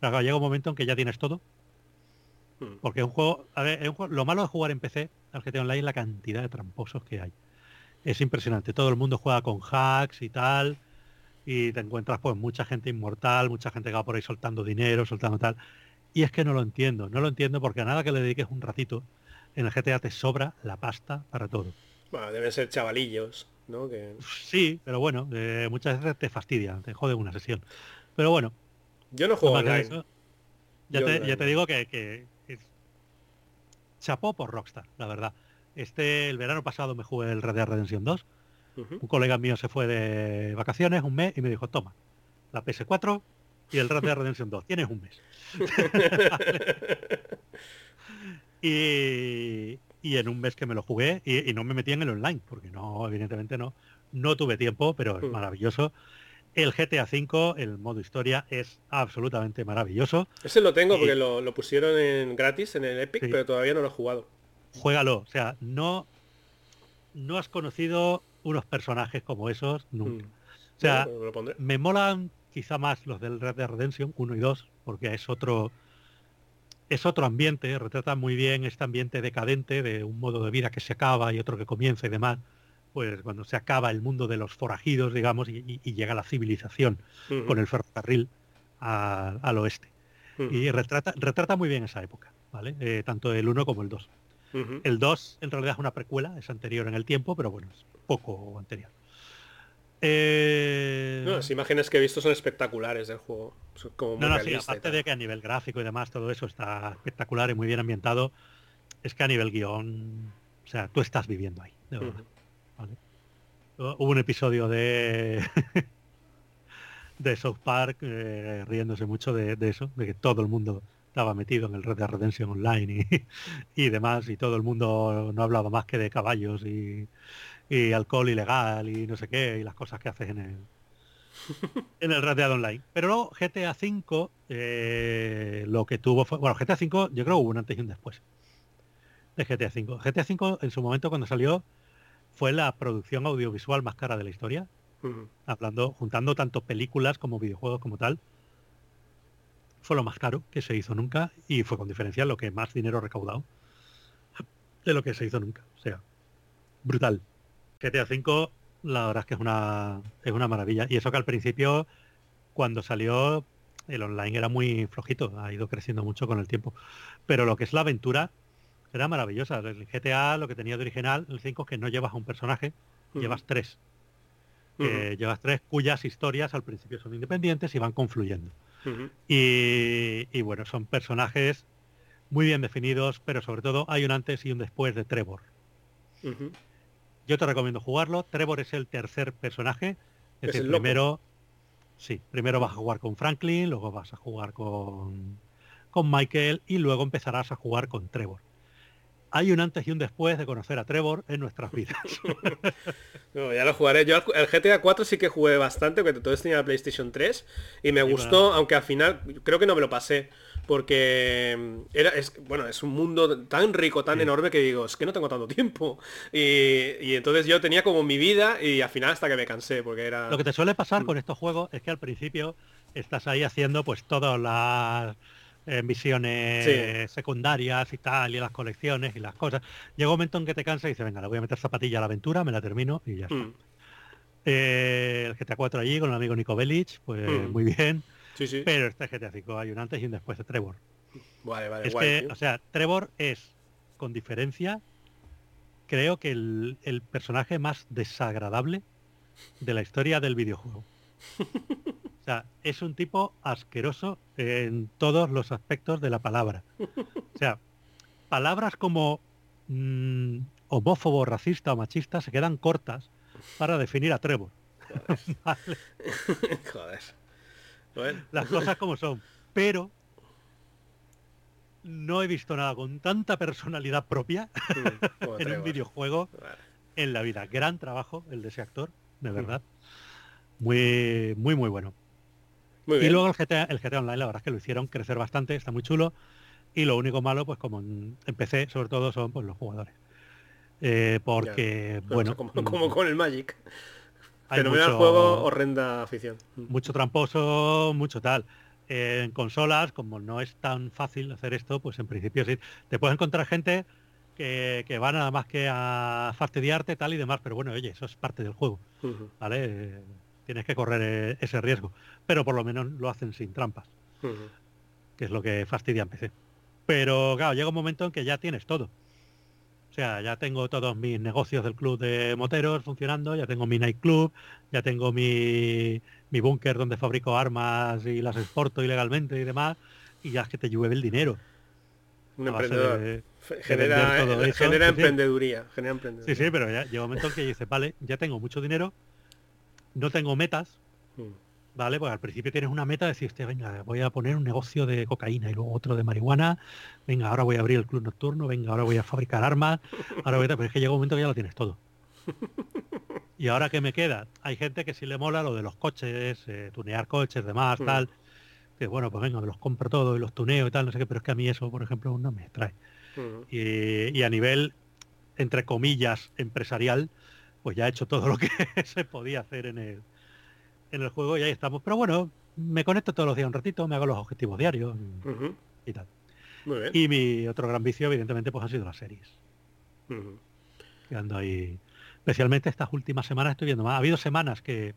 Pero llega un momento en que ya tienes todo. Porque es un juego, a ver, es un juego- lo malo de jugar en PC al GTA Online es la cantidad de tramposos que hay. Es impresionante. Todo el mundo juega con hacks y tal. Y te encuentras pues mucha gente inmortal, mucha gente que va por ahí soltando dinero, soltando tal. Y es que no lo entiendo. No lo entiendo porque a nada que le dediques un ratito, en el GTA te sobra la pasta para todo. bueno, deben ser chavalillos, ¿no? Que... Sí, pero bueno, eh, muchas veces te fastidia, te jode una sesión. Pero bueno, Yo no juego que online. eso, ya, Yo te, online. ya te digo que, que es- chapó por Rockstar, la verdad. Este, el verano pasado me jugué el Red Dead Redemption 2. Ujú. Un colega mío se fue de vacaciones un mes y me dijo, toma, la PS4 y el Red Dead Redemption 2, tienes un mes. *laughs* y, y en un mes que me lo jugué y, y no me metí en el online, porque no, evidentemente no, no tuve tiempo, pero es maravilloso. El GTA V, el modo historia, es absolutamente maravilloso. Ese lo tengo Y- porque lo, lo pusieron en gratis en el Epic, Sí. pero todavía no lo he jugado. Juégalo, o sea, no, no has conocido unos personajes como esos nunca. Mm. O sea, me molan quizá más los del Red Dead Redemption 1 y 2, porque es otro es otro ambiente, retrata muy bien este ambiente decadente de un modo de vida que se acaba y otro que comienza y demás. Pues cuando se acaba el mundo de los forajidos, digamos, y, y- y llega la civilización con el ferrocarril a- al oeste. Y retrata, retrata muy bien esa época, ¿vale? Eh, tanto el 1 como el 2. El 2 en realidad es una precuela, es anterior en el tiempo, pero bueno, es poco anterior. Eh, No, las imágenes que he visto son espectaculares del juego. Como no, no, sí, aparte de que a nivel gráfico y demás todo eso está espectacular y muy bien ambientado, es que a nivel guion, o sea, tú estás viviendo ahí, de verdad. Hubo un episodio de *laughs* de South Park eh, riéndose mucho de, de eso, de que todo el mundo estaba metido en el Red Dead Redemption Online y, *laughs* y demás, y todo el mundo no hablaba más que de caballos y, y alcohol ilegal y no sé qué, y las cosas que haces en el *laughs* en el Red Dead Online. Pero luego GTA V eh, lo que tuvo fue. Bueno, GTA V yo creo hubo un antes y un después de GTA V. GTA V en su momento cuando salió fue la producción audiovisual más cara de la historia hablando, juntando tanto películas como videojuegos como tal. Fue lo más caro que se hizo nunca y fue con diferencia lo que más dinero recaudado de lo que se hizo nunca. O sea, brutal. GTA V, la verdad es que es una, es una maravilla. Y eso que al principio, cuando salió, el online era muy flojito, ha ido creciendo mucho con el tiempo. Pero lo que es la aventura era maravillosa. El GTA, lo que tenía de original, el 5 es que no llevas a un personaje, llevas tres que llevas tres cuyas historias al principio son independientes y van confluyendo. Y, y bueno, son personajes muy bien definidos, pero sobre todo hay un antes y un después de Trevor. Yo te recomiendo jugarlo. Trevor es el tercer personaje. Es, el loco. primero, sí, primero vas a jugar con Franklin, luego vas a jugar con, con Michael y luego empezarás a jugar con Trevor. Hay un antes y un después de conocer a Trevor en nuestras vidas. *laughs* No, ya lo jugaré. Yo al GTA 4 sí que jugué bastante, porque entonces tenía la PlayStation 3 y me gustó, aunque al final creo que no me lo pasé, porque mm, era, es, bueno, es un mundo tan rico, tan enorme que digo, es que no tengo tanto tiempo. Y, entonces yo tenía como mi vida y al final hasta que me cansé, porque era... Lo que te suele pasar mm. con estos juegos es que al principio estás ahí haciendo pues todas las eh, misiones secundarias y tal, y las colecciones y las cosas. Llega un momento en que te cansas y dices, venga, le voy a meter zapatilla a la aventura, me la termino y ya está. Mm. Eh, el GTA 4 allí con el amigo Nico Bellich, pues muy bien. Pero este GTA 5 hay un antes y un después de Trevor. Vale, vale, es que, o sea, Trevor es, con diferencia, creo que el, personaje más desagradable de la historia del videojuego. *laughs* O sea, es un tipo asqueroso en todos los aspectos de la palabra. O sea, palabras como mm, homófobo, racista o machista se quedan cortas para definir a Trevor. Joder. *laughs* Las cosas como son. Pero no he visto nada con tanta personalidad propia mm, *laughs* en un videojuego en la vida. Gran trabajo el de ese actor, de mm. verdad. Muy, muy, muy bueno. Y luego el GTA, el GTA Online, la verdad es que lo hicieron crecer bastante, está muy chulo. Y lo único malo, pues como empecé, sobre todo, son pues, los jugadores. Eh, porque, bueno... Como, como, con el Magic. Pero mucho, el juego, horrenda afición. Mucho tramposo, mucho tal. en consolas, como no es tan fácil hacer esto, pues en principio sí. Te puedes encontrar gente que, que va nada más que a fastidiarte tal y demás, pero bueno, oye, eso es parte del juego. ¿Vale? Tienes que correr eh, ese riesgo. Pero por lo menos lo hacen sin trampas. Que es lo que fastidia en PC. Pero claro, llega un momento en que ya tienes todo. O sea, ya tengo todos mis negocios del club de moteros funcionando, ya tengo mi nightclub, ya tengo mi, mi búnker donde fabrico armas y las exporto ilegalmente y demás, y ya es que te llueve el dinero. Un emprendedor. genera, genera, emprendeduría, Sí, sí, pero ya llega un momento en que dice, vale, ya tengo mucho dinero, no tengo metas, mm. ¿vale? Pues al principio tienes una meta de decir, venga, voy a poner un negocio de cocaína y luego otro de marihuana, venga, ahora voy a abrir el club nocturno, venga, ahora voy a fabricar armas, ahora voy a... pero es que llega un momento que ya lo tienes todo. *laughs* Y ahora que me queda, hay gente que sí le mola lo de los coches, eh, tunear coches, demás, mm. tal, que bueno, pues venga, me los compro todo y los tuneo y tal, no sé qué, pero es que a mí eso, por ejemplo, no me trae. Mm. Y, y a nivel, entre comillas, empresarial, pues ya he hecho todo lo que *laughs* se podía hacer en el, en el juego y ahí estamos. Pero bueno, me conecto todos los días un ratito, me hago los objetivos diarios y, tal. Y mi otro gran vicio, evidentemente, pues han sido las series. Quedando ahí. Especialmente estas últimas semanas estoy viendo más. Ha habido semanas que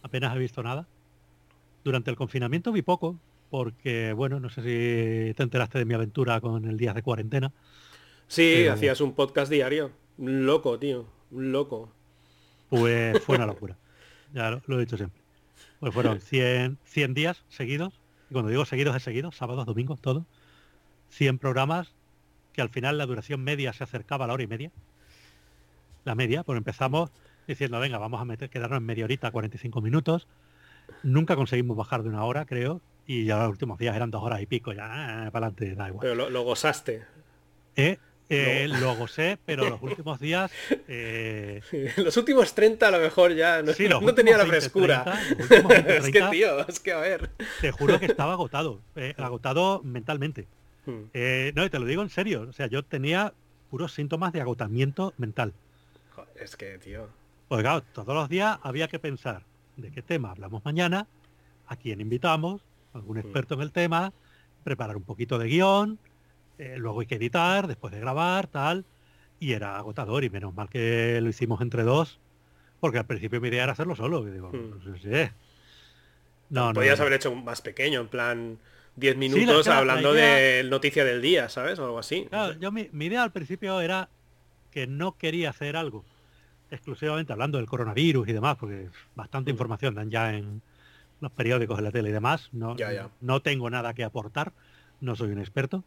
apenas he visto nada. Durante el confinamiento vi poco, porque, bueno, no sé si te enteraste de mi aventura con el día de cuarentena. Sí, hacías un podcast diario. Loco, tío. Un loco. Pues fue una locura. *laughs* ya lo, he dicho siempre. Pues fueron 100, 100 días seguidos, y cuando digo seguidos es seguidos, sábados, domingos, todo. 100 programas, que al final la duración media se acercaba a la hora y media. La media, pues empezamos diciendo, venga, vamos a meter, quedarnos en media horita, 45 minutos. Nunca conseguimos bajar de una hora, creo, y ya los últimos días eran dos horas y pico, ya eh, para adelante, da igual. Pero lo, lo gozaste. ¿Eh? Eh, lo gocé, pero los *laughs* últimos días... Eh, los últimos 30 a lo mejor ya no, no tenía la frescura. *laughs* es que, tío, es que a ver. Te juro que estaba *laughs* agotado, eh, agotado mentalmente. Hmm. no, y te lo digo en serio. O sea, yo tenía puros síntomas de agotamiento mental. es que, tío... Pues claro, todos los días había que pensar de qué tema hablamos mañana, a quién invitamos, algún hmm. experto en el tema, preparar un poquito de guion, eh, luego hay que editar, después de grabar, tal, y era agotador, y menos mal que lo hicimos entre dos, porque al principio mi idea era hacerlo solo, digo, hmm. no sé No, Podías haber hecho más pequeño, en plan 10 minutos hablando de noticia del día, ¿sabes? O algo así. yo mi, idea al principio era que no quería hacer algo exclusivamente hablando del coronavirus y demás, porque bastante hmm. información dan ya en los periódicos, en la tele y demás. No, no tengo nada que aportar, no soy un experto.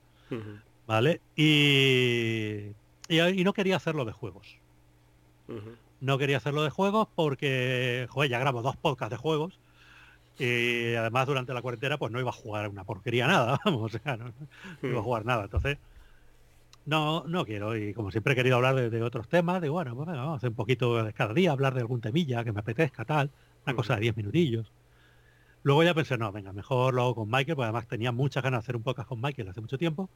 ¿Vale? Y, y, no quería hacerlo de juegos. No quería hacerlo de juegos porque, joder, ya grabo dos podcasts de juegos. Y además durante la cuarentena pues no iba a jugar una porquería nada, *laughs* vamos, o sea, no, iba a jugar nada. Entonces, no, no quiero. Y como siempre he querido hablar de, otros temas, de bueno, pues vamos a hacer un poquito de cada día, hablar de algún temilla que me apetezca, tal, una cosa de 10 minutillos. Luego ya pensé, no, venga, mejor lo hago con Michael, porque además tenía muchas ganas de hacer un podcast con Michael hace mucho tiempo.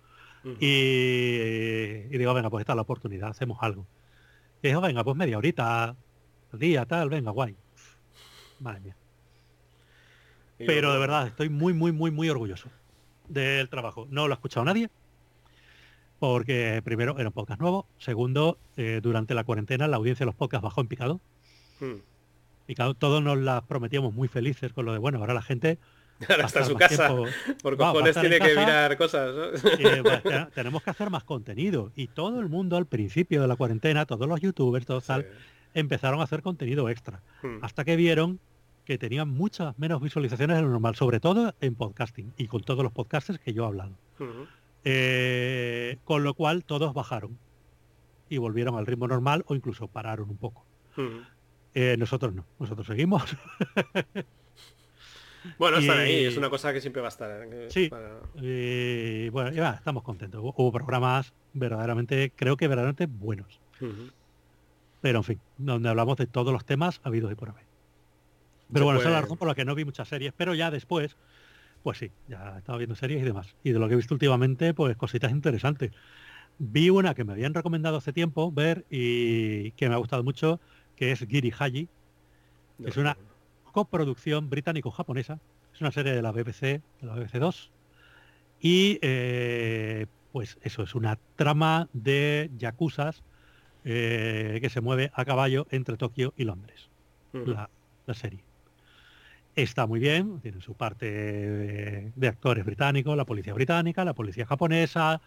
y, digo, venga, pues esta es la oportunidad, hacemos algo. Y dijo, venga, pues media horita, día, tal, venga, guay. Madre mía. Pero de verdad, estoy muy, muy, muy, muy orgulloso del trabajo. No lo ha escuchado nadie, porque primero era un podcast nuevo, segundo, eh, durante la cuarentena la audiencia de los podcasts bajó en picado. Hmm. Picado, todos nos las prometíamos muy felices con lo de, bueno, ahora la gente... *laughs* Ahora está en su casa, *laughs* por cojones tiene que mirar cosas. *laughs* tenemos que hacer más contenido. Y todo el mundo al principio de la cuarentena, todos los youtubers, todos tal, empezaron a hacer contenido extra. Hmm. Hasta que vieron que tenían muchas menos visualizaciones de lo normal, sobre todo en podcasting y con todos los podcasters que yo he hablado. Eh, con lo cual todos bajaron y volvieron al ritmo normal o incluso pararon un poco. Eh, nosotros no, nosotros seguimos. *laughs* bueno, están ahí, es una cosa que siempre va a estar. ¿eh? sí, bueno, ya, estamos contentos. Hubo programas verdaderamente, creo que verdaderamente buenos. Pero en fin, donde hablamos de todos los temas habidos y por haber. Pero bueno, esa es la razón por la que no vi muchas series, pero ya después, pues sí, ya he estado viendo series y demás. Y de lo que he visto últimamente, pues cositas interesantes. Vi una que me habían recomendado hace tiempo ver y que me ha gustado mucho, que es Giri Haji. es una coproducción británico-japonesa. Es una serie de la BBC, de la BBC 2. Y eh, pues eso, es una trama de yakuzas eh, que se mueve a caballo entre Tokio y Londres. la serie está muy bien, tiene su parte de, actores británicos, la policía británica, la policía japonesa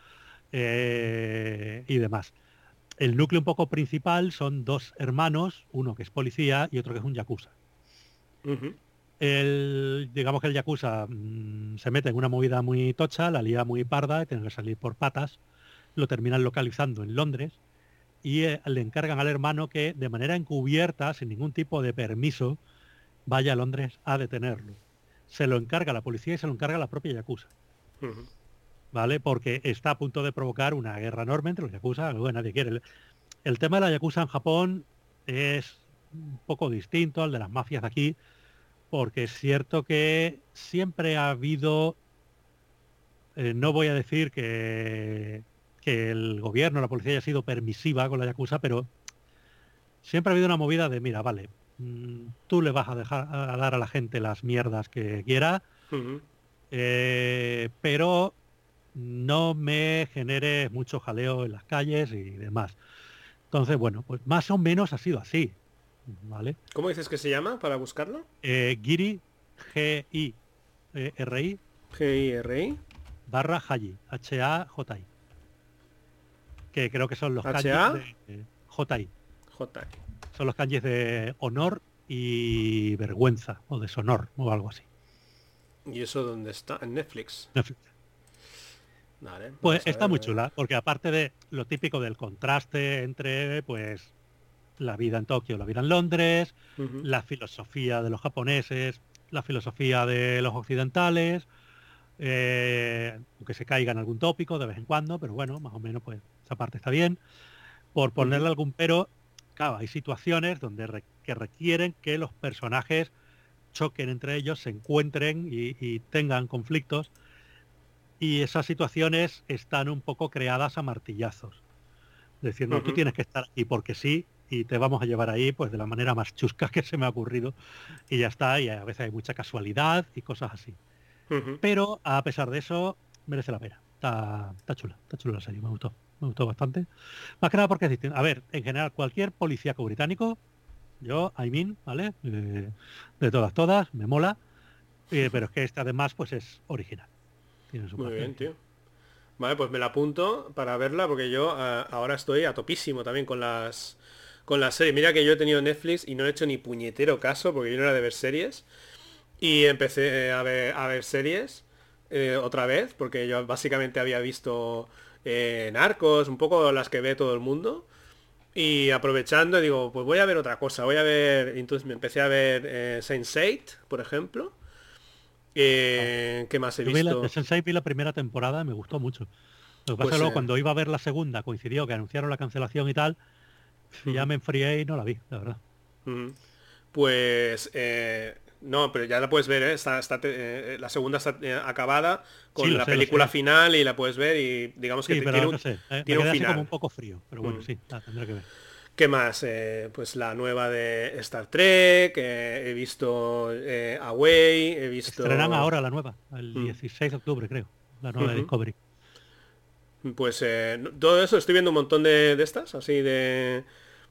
eh, y demás. El núcleo un poco principal son dos hermanos, uno que es policía y otro que es un yakuza. el, digamos que el yakuza mm, se mete en una movida muy tocha, la lía muy parda, tiene que salir por patas, lo terminan localizando en Londres y eh, le encargan al hermano que de manera encubierta, sin ningún tipo de permiso, vaya a Londres a detenerlo. Se lo encarga la policía y se lo encarga la propia Yakuza. ¿Vale? Porque está a punto de provocar una guerra enorme entre los Yakuza, bueno, nadie quiere. El, tema de la Yakuza en Japón es un poco distinto al de las mafias de aquí, porque es cierto que siempre ha habido, eh, no voy a decir que, que el gobierno, la policía haya sido permisiva con la Yakuza, pero siempre ha habido una movida de, mira, vale, Mm, tú le vas a dejar a dar a la gente las mierdas que quiera, eh, pero no me genere mucho jaleo en las calles y demás. Entonces, bueno, pues más o menos ha sido así. ¿Vale? ¿Cómo dices que se llama para buscarlo? Eh, Giri, G-I-R-I. G-I-R-I. Barra Haji, H-A-J-I. Que creo que son los -A? de J-I. J-I son los kanjis de honor y vergüenza, o deshonor, o algo así. ¿Y eso dónde está? En Netflix. Pues está muy chula, porque aparte de lo típico del contraste entre pues la vida en Tokio, la vida en Londres, la filosofía de los japoneses, la filosofía de los occidentales, eh, aunque se caiga en algún tópico de vez en cuando, pero bueno, más o menos pues esa parte está bien. Por ponerle algún pero, hay situaciones donde que requieren que los personajes choquen entre ellos, se encuentren y, tengan conflictos. Y esas situaciones están un poco creadas a martillazos. Diciendo, tú tienes que estar aquí porque sí, y te vamos a llevar ahí pues de la manera más chusca que se me ha ocurrido. Y ya está, y a veces hay mucha casualidad y cosas así. Pero a pesar de eso, merece la pena. Está, está chula, está chula la serie, me gustó me gustó bastante. Más que nada porque es distinto. A ver, en general, cualquier policíaco británico, yo, I mean, ¿vale? Eh, de todas, todas, me mola. Eh, pero es que este además, pues es original. Muy bien, tío. Vale, pues me la apunto para verla porque yo eh, ahora estoy a topísimo también con las con las series. Mira que yo he tenido Netflix y no he hecho ni puñetero caso porque yo no era de ver series. Y empecé a ver, a ver series otra vez porque yo básicamente había visto en Narcos, un poco las que ve todo el mundo. Y aprovechando, digo, pues voy a ver otra cosa. Voy a ver, entonces me empecé a ver eh, Sense8, por ejemplo. Eh, ¿Qué más he visto? Sense8 vi la primera temporada, me gustó mucho. Lo que pasa pues, luego, cuando iba a ver la segunda, coincidió que anunciaron la cancelación y tal, y ya me enfrié y no la vi, la verdad. Pues eh, No, pero ya la puedes ver, ¿eh? está, está eh, la segunda está eh, acabada con Sí, la sé, película final y la puedes ver y digamos que Sí, te- tiene un, no sé, me tiene un final. como un poco frío, pero bueno, Mm. sí, la tendré que ver. ¿Qué más? Eh, pues la nueva de Star Trek, eh, he visto eh, Away, he visto... Estrenan ahora la nueva, el Mm. 16 de octubre creo, la nueva de. Discovery. Pues todo eso, estoy viendo un montón de, de estas, así de,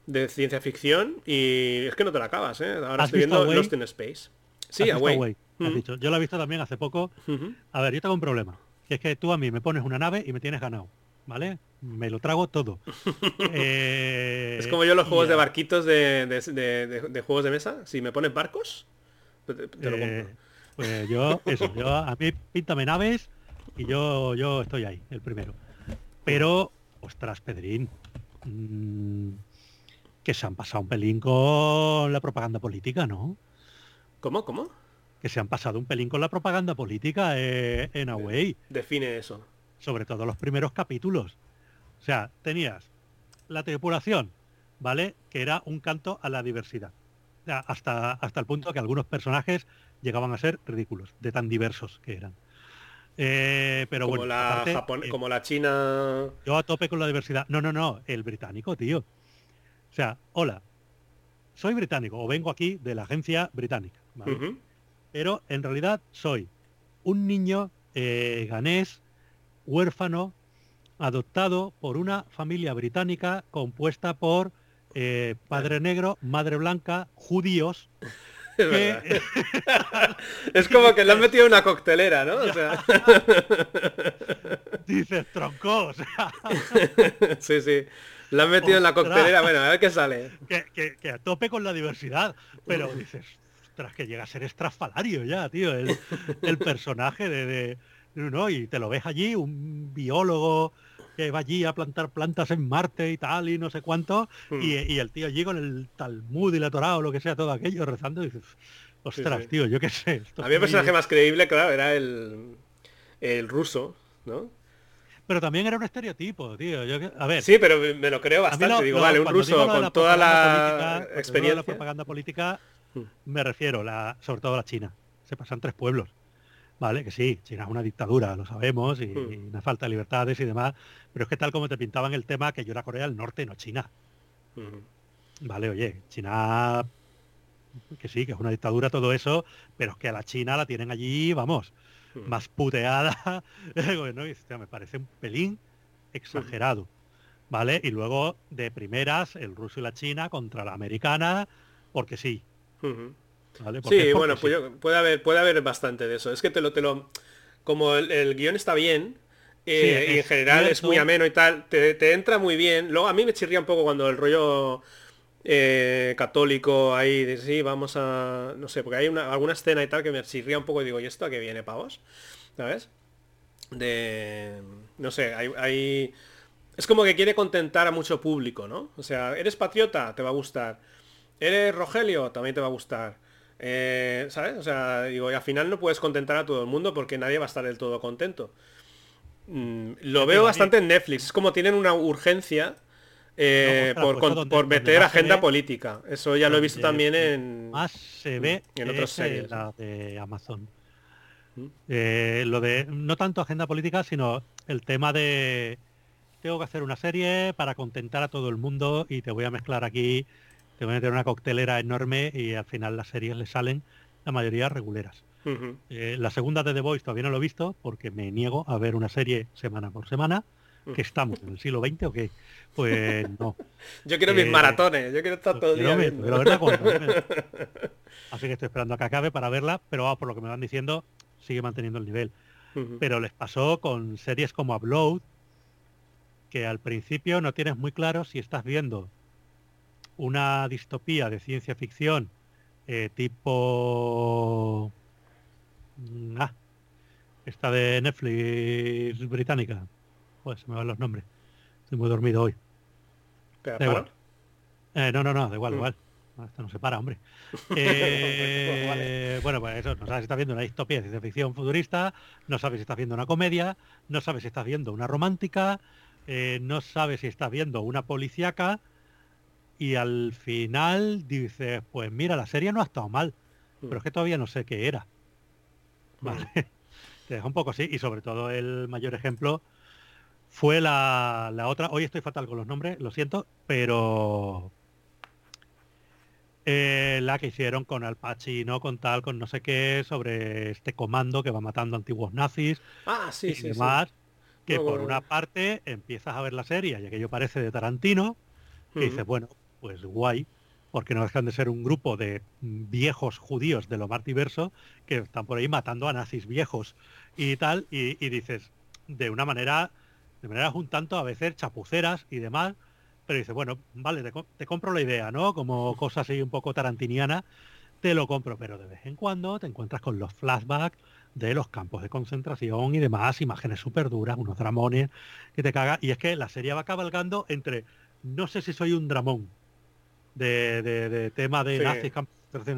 de ciencia ficción y es que no te la acabas, ¿eh? Ahora ¿Has estoy viendo Away? Lost in Space. Sí, ¿Has visto Away. Away? Has dicho. Yo la he visto también hace poco. A ver, yo tengo un problema. Que es que tú a mí me pones una nave y me tienes ganado. ¿Vale? Me lo trago todo. *laughs* Eh, Es como yo los juegos de barquitos de, de- de- de- de juegos de mesa. Si me pones barcos, te, te- te lo eh, compro. pues yo, eso, yo a mí píntame naves y yo, yo estoy ahí, el primero. Pero, ostras, Pedrín, mm, que se han pasado un pelín con la propaganda política, ¿no? ¿Cómo? ¿Cómo? Que se han pasado un pelín con la propaganda política eh, en Away. Define eso. Sobre todo los primeros capítulos. O sea, tenías la tripulación, ¿vale? Que era un canto a la diversidad. O sea, hasta, hasta el punto que algunos personajes llegaban a ser ridículos, de tan diversos que eran. Eh, pero como, bueno, la aparte, Japón- eh, como la China... yo a tope con la diversidad. No, no, no, el británico, tío. O sea, hola, soy británico o vengo aquí de la agencia británica, ¿vale? Pero en realidad soy un niño eh, ganés, huérfano, adoptado por una familia británica compuesta por eh, padre negro, madre blanca, judíos. *laughs* Es que- verdad. *laughs* es como que le han metido una coctelera, ¿no? O sea, *laughs* dices, tronco, o sea, sí, sí. Le han metido en la coctelera. Bueno, a ver qué sale. que, que- que a tope con la diversidad, pero dices, ostras, que llega a ser estrafalario ya, tío, el, el personaje de, de- ¿no? Y te lo ves allí, un biólogo que va allí a plantar plantas en Marte y tal, y no sé cuánto, Hmm. y, y el tío allí con el Talmud y la Torah o lo que sea, todo aquello, rezando, y dices, ostras, sí. tío, yo qué sé. esto A mí el es personaje más creíble, claro, era el, el ruso, ¿no? Pero también era un estereotipo, tío. Yo, a ver, Sí, pero me lo creo bastante. lo- Digo, lo- vale, un ruso con toda la política- de La experiencia. propaganda política Mm. me refiero, la, sobre todo a la China. Se pasan tres pueblos. Vale, que sí, China es una dictadura, lo sabemos, y, Mm. y una falta de libertades y demás, pero es que tal como te pintaban el tema, que yo era Corea del Norte, no China. Ujú. Vale, oye, China, que sí, que es una dictadura todo eso, pero es que a la China la tienen allí, vamos, Mm. más puteada. *laughs* y, hostia, me parece un pelín exagerado. ¿Vale? Y luego de primeras el ruso y la China contra la americana, porque sí. ¿Vale? Porque es Sí, porque bueno, sí. pues yo- puede haber, puede haber bastante de eso. Es que te lo, te lo, como el, el guion está bien, eh, Sí, y en general es muy ameno y tal, te, te entra muy bien. Luego a mí me chirría un poco cuando el rollo eh, católico ahí, de sí, vamos a, no sé, porque hay una, alguna escena y tal que me chirría un poco y digo, ¿y esto a qué viene, pavos? ¿Sabes? De, no sé, hay, hay- es como que quiere contentar a mucho público, ¿no? O sea, eres patriota, te va a gustar. Eres Rogelio, también te va a gustar. Eh, ¿Sabes? O sea, digo, y al final no puedes contentar a todo el mundo porque nadie va a estar del todo contento. Mm, lo veo bastante en Netflix. Es como tienen una urgencia eh, No, por, pues donde- por meter agenda ve- política. Eso ya lo he visto también en... Más se ve en otras series, eh, la de Amazon. Mm. Eh, lo de, no tanto agenda política, sino el tema de tengo que hacer una serie para contentar a todo el mundo y te voy a mezclar aquí, te voy a meter una coctelera enorme y al final las series le salen la mayoría reguleras. Eh, la segunda de The Voice todavía no lo he visto porque me niego a ver una serie semana por semana. Mm. que estamos en el siglo XX o qué? Pues no. *laughs* Yo quiero mis Eh, maratones, yo quiero estar todo el día ver- verla cuando. *laughs* Así que estoy esperando a que acabe para verla, pero ah, por lo que me van diciendo, sigue manteniendo el nivel. Pero les pasó con series como Upload, que al principio no tienes muy claro si estás viendo una distopía de ciencia ficción eh, tipo... mm, Ah, esta de Netflix británica. Pues se me van los nombres. Estoy muy dormido hoy. Da para. igual. Eh, no, no, no, da igual, Mm. igual. Esto no se para, hombre. *laughs* Vale. Eh, Bueno, pues eso, no sabes si estás viendo una distopía de ciencia ficción futurista, no sabes si estás viendo una comedia, no sabes si estás viendo una romántica, eh, no sabes si estás viendo una policíaca y al final dices, pues mira, la serie no ha estado mal. pero es que todavía no sé qué era. Vale. *laughs* Te deja un poco así. Y sobre todo el mayor ejemplo fue la, la otra. Hoy estoy fatal con los nombres, lo siento, pero eh, la que hicieron con Al Pacino, con tal, con no sé qué, sobre este comando que va matando antiguos nazis Ah, sí, y sí, sí. demás. Que No, por bueno, una parte empiezas a ver la serie y aquello parece de Tarantino, que dices, Ujú. bueno, pues guay, porque no dejan de ser un grupo de viejos judíos de lo más diverso que están por ahí matando a nazis viejos y tal, y, y dices, de una manera, de maneras un tanto a veces chapuceras y demás, pero dices, bueno, vale, te, co- te compro la idea, ¿no? Como cosa así un poco tarantiniana, te lo compro, pero de vez en cuando te encuentras con los flashbacks de los campos de concentración y demás, imágenes súper duras, unos dramones que te caga. Y es que la serie va cabalgando entre, no sé si soy un dramón de, de- de tema de Sí. nazis,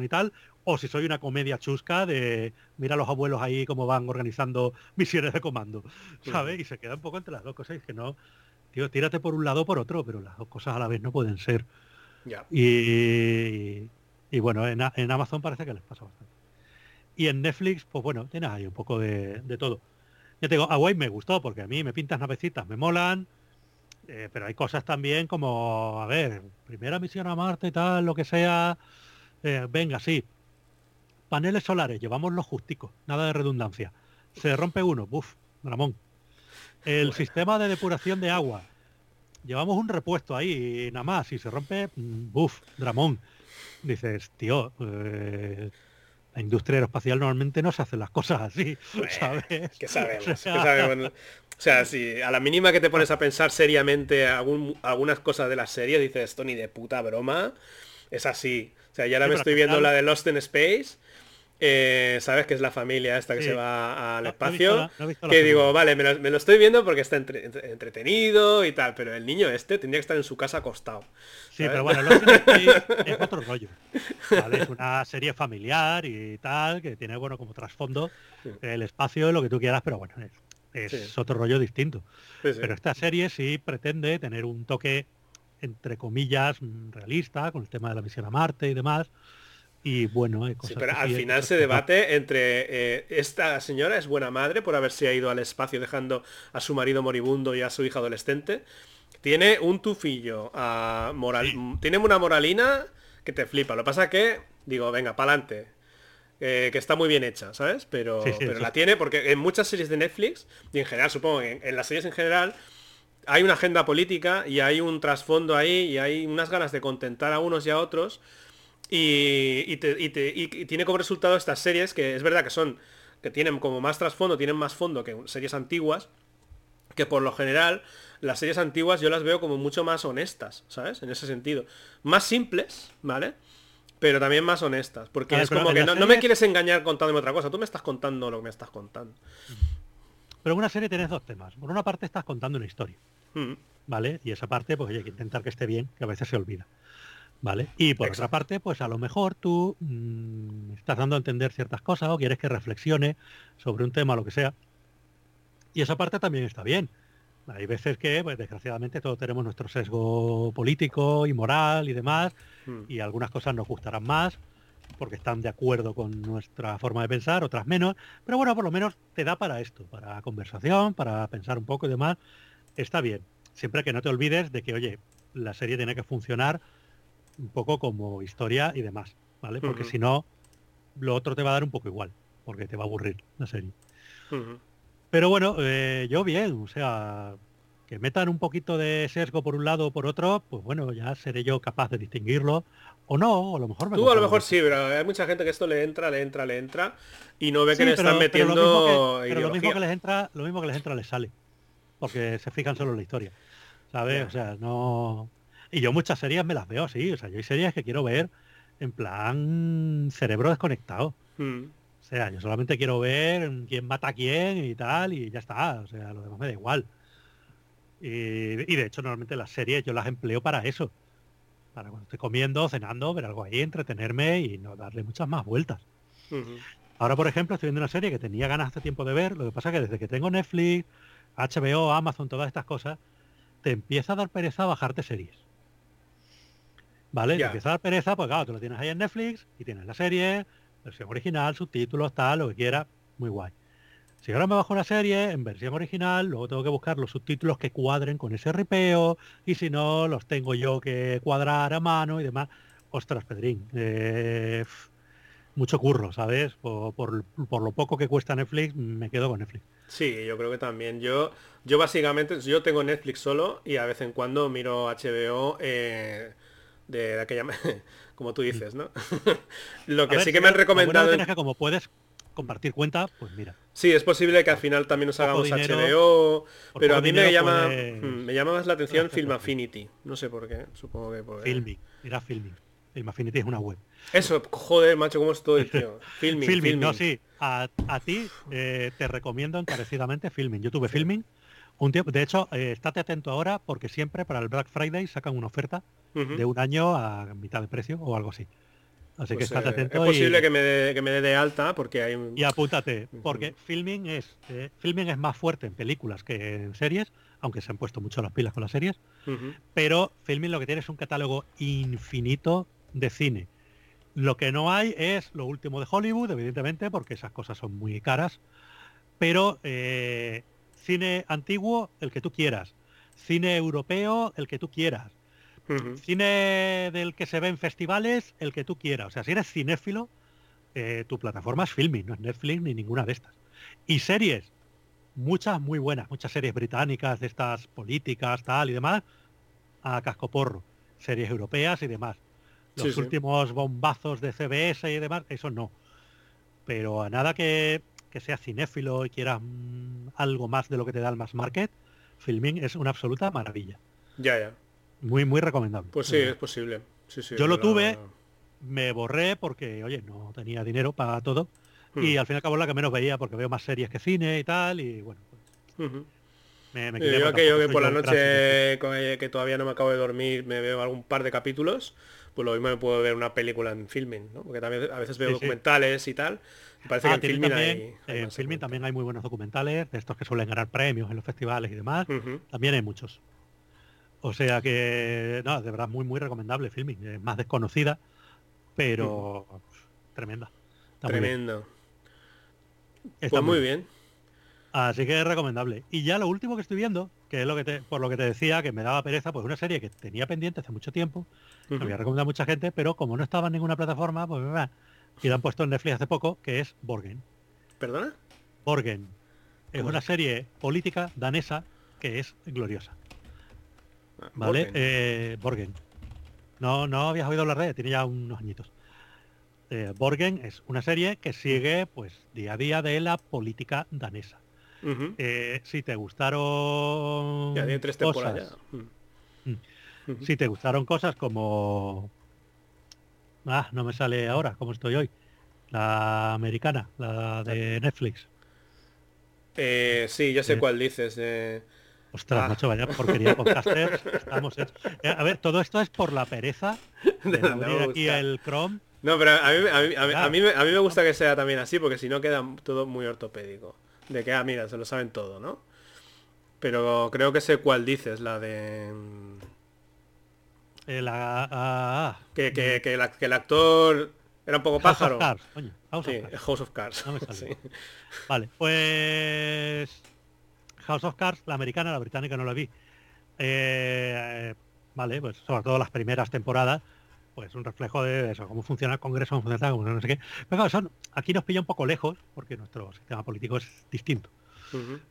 y tal, o si soy una comedia chusca de, mira a los abuelos ahí cómo van organizando *laughs* misiones de comando, ¿sabes? Y se queda un poco entre las dos cosas, y es que no, tío, tírate por un lado o por otro, pero las dos cosas a la vez no pueden ser. Ya. Y, y bueno, en, Amazon parece que les pasa bastante. Y en Netflix, pues bueno, tienes ahí un poco de, de todo. Ya te digo, Hawaii me gustó porque a mí me pintas navecitas, me molan, eh, pero hay cosas también como, a ver, primera misión a Marte y tal, lo que sea, eh, venga, sí. Paneles solares, llevamos los justicos, nada de redundancia. Se rompe uno, buf, Ramón. El Bueno. sistema de depuración de agua, llevamos un repuesto ahí, nada más, y se rompe, mm, buf, Dramón. Dices, tío, eh, la industria aeroespacial normalmente no se hacen las cosas así, *laughs* ¿sabes? Que sabemos, *laughs* O sea, sabemos. O sea, si a la mínima que te pones a pensar seriamente algún- algunas cosas de la serie, dices, esto ni de puta broma, es así. O sea, ya ahora Sí, me estoy viendo la de Lost in Space, eh, ¿sabes? Que es la familia esta que Sí. se va al No- no he visto espacio. la- no que digo, vale, me lo, me lo estoy viendo porque está entre- entre- entretenido y tal, pero el niño este tendría que estar en su casa acostado. Sí, ¿sabes? pero bueno, Lost in Space es otro rollo. ¿vale? Es una serie familiar y tal, que tiene, bueno, como trasfondo Sí. el espacio, lo que tú quieras, pero bueno, es, es Sí. otro rollo distinto. Pero esta serie sí pretende tener un toque, entre comillas, mm, realista, con el tema de la misión a Marte y demás. Y bueno, hay Sí, cosas pero que al sí, final se que debate entre eh, esta señora es buena madre por haberse ido al espacio dejando a su marido moribundo y a su hija adolescente. Tiene un tufillo a moral, Sí. tiene una moralina que te flipa. Lo pasa que digo, venga, pa'lante. eh, que está muy bien hecha, ¿sabes? Pero, pero la tiene porque en muchas series de Netflix y en general, supongo, en, en las series en general, hay una agenda política y hay un trasfondo ahí y hay unas ganas de contentar a unos y a otros y, y te- y te- y- y tiene como resultado estas series que es verdad que son que tienen como más trasfondo tienen más fondo que series antiguas que por lo general las series antiguas yo las veo como mucho más honestas sabes en ese sentido más simples vale pero también más honestas porque ver, es como que no, no me quieres engañar contándome otra cosa tú me estás contando lo que me estás contando Pero en una serie tienes dos temas. Por una parte estás contando una historia, Mm, ¿vale? Y esa parte, pues oye, hay que intentar que esté bien, que a veces se olvida. ¿Vale? Y por Exacto. otra parte, pues a lo mejor tú mm, estás dando a entender ciertas cosas o quieres que reflexione sobre un tema lo que sea. Y esa parte también está bien. Hay veces que, pues desgraciadamente, todos tenemos nuestro sesgo político y moral y demás, mm. y algunas cosas nos gustarán más porque están de acuerdo con nuestra forma de pensar, otras menos, pero bueno, por lo menos te da para esto, para conversación, para pensar un poco y demás, está bien. Siempre que no te olvides de que, oye, la serie tiene que funcionar un poco como historia y demás, ¿vale? Porque si no, lo otro te va a dar un poco igual, porque te va a aburrir la serie. Pero bueno, eh, yo bien, o sea, que metan un poquito de sesgo por un lado o por otro, pues bueno, ya seré yo capaz de distinguirlo. O no, o a lo mejor me Tú a lo mejor sí, pero hay mucha gente que esto le entra, le entra, le entra y no ve que le están pero- pero lo metiendo que- pero lo mismo que les entra, lo mismo que les entra les sale. Porque se fijan solo en la historia. ¿Sabes? O sea, no. Y yo muchas series me las veo así. O sea, yo hay series que quiero ver en plan cerebro desconectado. Mm. O sea, yo solamente quiero ver quién mata a quién y tal, y ya está. O sea, lo demás me da igual. Y, y de hecho, normalmente las series yo las empleo para eso. Para cuando estoy comiendo, cenando, ver algo ahí, entretenerme y no darle muchas más vueltas. Ahora, por ejemplo, estoy viendo una serie que tenía ganas hace tiempo de ver. Lo que pasa es que desde que tengo Netflix, HBO, Amazon, todas estas cosas, te empieza a dar pereza bajarte series. ¿Vale? Te Ya. empieza a dar pereza, pues claro, tú lo tienes ahí en Netflix y tienes la serie, versión original, subtítulos, tal, lo que quiera, muy guay. Si ahora me bajo una serie en versión original, luego tengo que buscar los subtítulos que cuadren con ese ripeo, y si no, los tengo yo que cuadrar a mano y demás. Ostras, Pedrín, eh, mucho curro, ¿sabes? Por, por, lo poco que cuesta Netflix, me quedo con Netflix. Sí, yo creo que también. Yo, yo básicamente, yo tengo Netflix solo y a vez en cuando miro HBO eh, de aquella, *laughs* como tú dices, ¿no? *laughs* lo que sí que me han recomendado... que como puedes compartir cuenta, pues mira. Sí, es posible que al final también nos hagamos HBO, pero a mí me llama hmm, me llama más la atención Film Affinity. No sé por qué, supongo que por... Filming, mira Filming. Film Affinity es una web. Eso, joder, macho, ¿cómo estoy, tío? *laughs* Filming, filming, no, sí. A, ti eh, te recomiendo encarecidamente Filming. Yo tuve Filming un tiempo. De hecho, eh, estate atento ahora porque siempre para el Black Friday sacan una oferta de un año a mitad de precio o algo así. Así que pues, estate eh, atento. Es posible que me dé que me dé de alta porque hay Y apúntate, porque filming es filming es más fuerte en películas que en series, aunque se han puesto mucho las pilas con las series. Pero filming lo que tiene es un catálogo infinito de cine. Lo que no hay es lo último de Hollywood, evidentemente, porque esas cosas son muy caras. Pero eh, cine antiguo, el que tú quieras. Cine europeo, el que tú quieras. Cine del que se ve en festivales, el que tú quieras. O sea, si eres cinéfilo, eh, tu plataforma es Filming, no es Netflix ni ninguna de estas. Y series, muchas muy buenas, muchas series británicas de estas políticas, tal y demás, a cascoporro. Series europeas y demás los últimos bombazos de CBS y demás, eso no. Pero a nada que, que sea cinéfilo y quieras mm, algo más de lo que te da el más market, Filming es una absoluta maravilla. Ya, ya. Muy, muy recomendable. Pues sí, es posible. Yo lo tuve, me borré porque, oye, no tenía dinero para todo. Y hmm. al fin y al cabo la que menos veía porque veo más series que cine y tal. Y bueno, pues, me, yo aquello que por la noche que todavía no me acabo de dormir me veo algún par de capítulos pues lo mismo me puedo ver una película en filming, ¿no? Porque también a veces veo documentales y tal. Me parece que ah, en filming también, hay, En filming también hay muy buenos documentales, de estos que suelen ganar premios en los festivales y demás. También hay muchos. O sea que, no, de verdad muy, muy recomendable filming. Es más desconocida, pero tremenda. Tremendo. Está pues muy bien. Así que es recomendable. Y ya lo último que estoy viendo, que es lo que te, por lo que te decía, que me daba pereza, pues una serie que tenía pendiente hace mucho tiempo, me había recomendado a mucha gente, pero como no estaba en ninguna plataforma, pues y la han puesto en Netflix hace poco, que es Borgen. ¿Perdona? Borgen. Es una serie política danesa que es gloriosa. Ah, ¿Vale? Eh, Borgen. No, no habías oído la red, tiene ya unos añitos. Eh, Borgen es una serie que sigue pues día a día de la política danesa. Eh, si te gustaron... Ya tres temporadas. Mm. Mm. Si te gustaron cosas como... Ah, no me sale ahora, como estoy hoy. La americana, la de Netflix. Eh, sí, ya sé eh. cuál dices. Ostras, ah. macho, vaya porquería podcasters. Estamos a ver, todo esto es por la pereza *laughs* de, abrir aquí el Chrome. No, pero a mí, a, mí, a mí me gusta que sea también así, porque si no queda todo muy ortopédico de que, ah, mira, se lo saben todo, ¿no? Pero creo que sé cuál dices, la de... Eh, la, ah, ah, que, que, que, el actor era un poco pájaro. House of Cards, House, of Cards. House of Cards. Vale, pues... House of Cards, la americana, la británica no la vi. Eh, vale, pues sobre todo las primeras temporadas, pues un reflejo de eso, cómo funciona el Congreso, cómo funciona, cómo no sé qué. Pero son, aquí nos pilla un poco lejos, porque nuestro sistema político es distinto.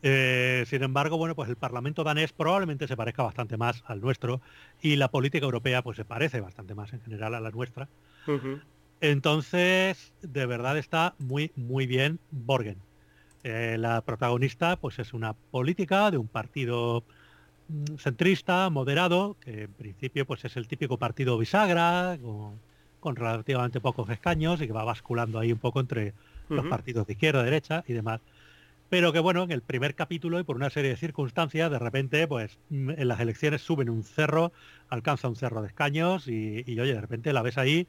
Eh, sin embargo, bueno, pues el Parlamento danés probablemente se parezca bastante más al nuestro y la política europea pues se parece bastante más en general a la nuestra. Entonces, de verdad está muy, muy bien Borgen. Eh, la protagonista pues es una política de un partido centrista, moderado, que en principio pues es el típico partido bisagra, con, relativamente pocos escaños y que va basculando ahí un poco entre los partidos de izquierda, derecha y demás. Pero que bueno, en el primer capítulo y por una serie de circunstancias, de repente, pues mm, en las elecciones suben un cerro, alcanza un cerro de escaños y, oye, de repente la ves ahí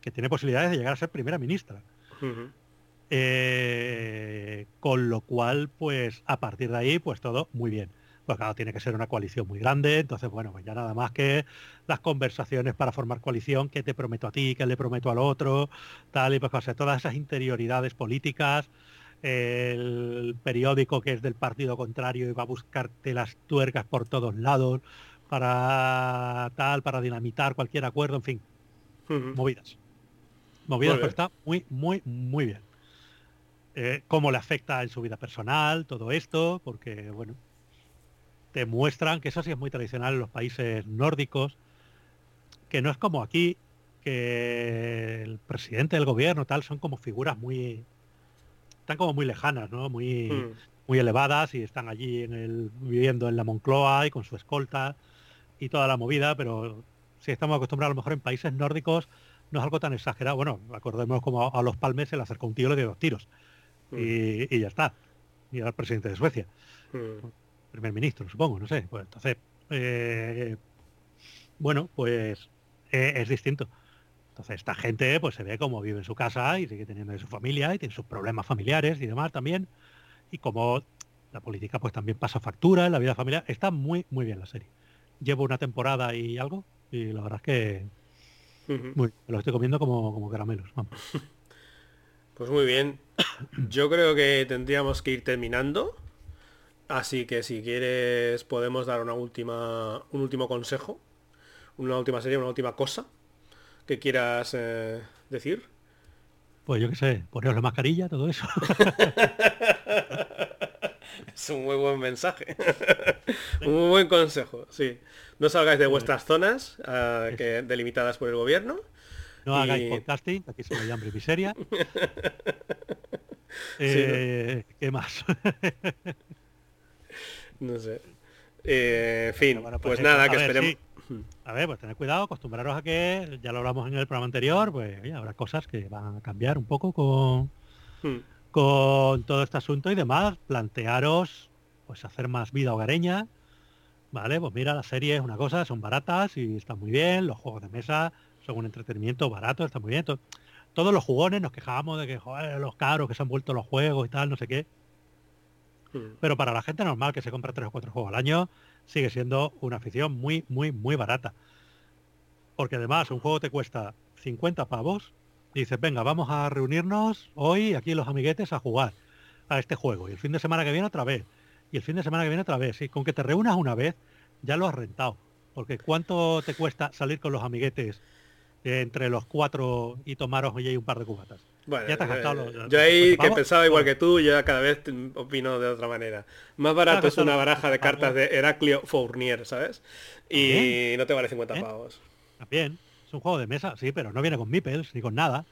que tiene posibilidades de llegar a ser primera ministra. Eh, con lo cual, pues a partir de ahí, pues todo muy bien. Pues claro, tiene que ser una coalición muy grande, entonces bueno, pues ya nada más que las conversaciones para formar coalición, que te prometo a ti, que le prometo al otro, tal y pues o todas esas interioridades políticas, el periódico que es del partido contrario y va a buscarte las tuercas por todos lados para tal, para dinamitar cualquier acuerdo, en fin, movidas. Movidas, pero está muy, muy, muy bien. Eh, cómo le afecta en su vida personal todo esto, porque bueno, te muestran que eso sí es muy tradicional en los países nórdicos, que no es como aquí, que el presidente del gobierno tal son como figuras muy están como muy lejanas, ¿no? Muy hmm. muy elevadas y están allí en el viviendo en la Moncloa y con su escolta y toda la movida, pero si estamos acostumbrados a lo mejor en países nórdicos no es algo tan exagerado. Bueno, acordemos como a los palmes se le acercó un tío y le dio dos tiros. Hmm. Y, ya está. Y era el presidente de Suecia. Hmm primer ministro, supongo, no sé. Pues entonces, eh, bueno, pues eh, es distinto. Entonces esta gente pues se ve como vive en su casa y sigue teniendo su familia y tiene sus problemas familiares y demás también. Y como la política pues también pasa factura en la vida familiar. Está muy, muy bien la serie. Llevo una temporada y algo y la verdad es que muy, lo estoy comiendo como, como caramelos. Pues muy bien. Yo creo que tendríamos que ir terminando. Así que si quieres podemos dar una última, un último consejo, una última serie, una última cosa que quieras eh, decir. Pues yo qué sé, poneros la mascarilla, todo eso. *laughs* es un muy buen mensaje. *laughs* un muy buen consejo, sí. No salgáis de vuestras zonas eh, que, delimitadas por el gobierno. No hagáis podcasting, aquí se me llama miseria. *laughs* Eh, ¿Qué más? No sé. Eh, en fin, pues, pues, nada, que esperemos. A ver, pues tened cuidado, acostumbraros a que, ya lo hablamos en el programa anterior, pues habrá cosas que van a cambiar un poco con, hmm. con todo este asunto y demás. Plantearos, pues hacer más vida hogareña. Vale, pues mira, las series, una cosa, son baratas y están muy bien. Los juegos de mesa son un entretenimiento barato, está muy bien. todos los jugones nos quejábamos de que, joder, los caros que se han vuelto los juegos y tal, no sé qué. Mm. Pero para la gente normal que se compra tres o cuatro juegos al año, sigue siendo una afición muy, muy, muy barata. Porque además un juego te cuesta 50 pavos y dices, venga, vamos a reunirnos hoy aquí los amiguetes a jugar a este juego. Y el fin de semana que viene otra vez. Y el fin de semana que viene otra vez. Y con que te reúnas una vez, ya lo has rentado. Porque ¿cuánto te cuesta salir con los amiguetes entre los cuatro y tomaros hoy un par de cubatas? Bueno, yo ahí que pensaba igual que tú, ya cada vez opino de otra manera. Más barato es una baraja de cartas de Heraclio Fournier, ¿sabes? Y no te vale 50 pavos. También, es un juego de mesa, sí, pero no viene con meeples ni con nada.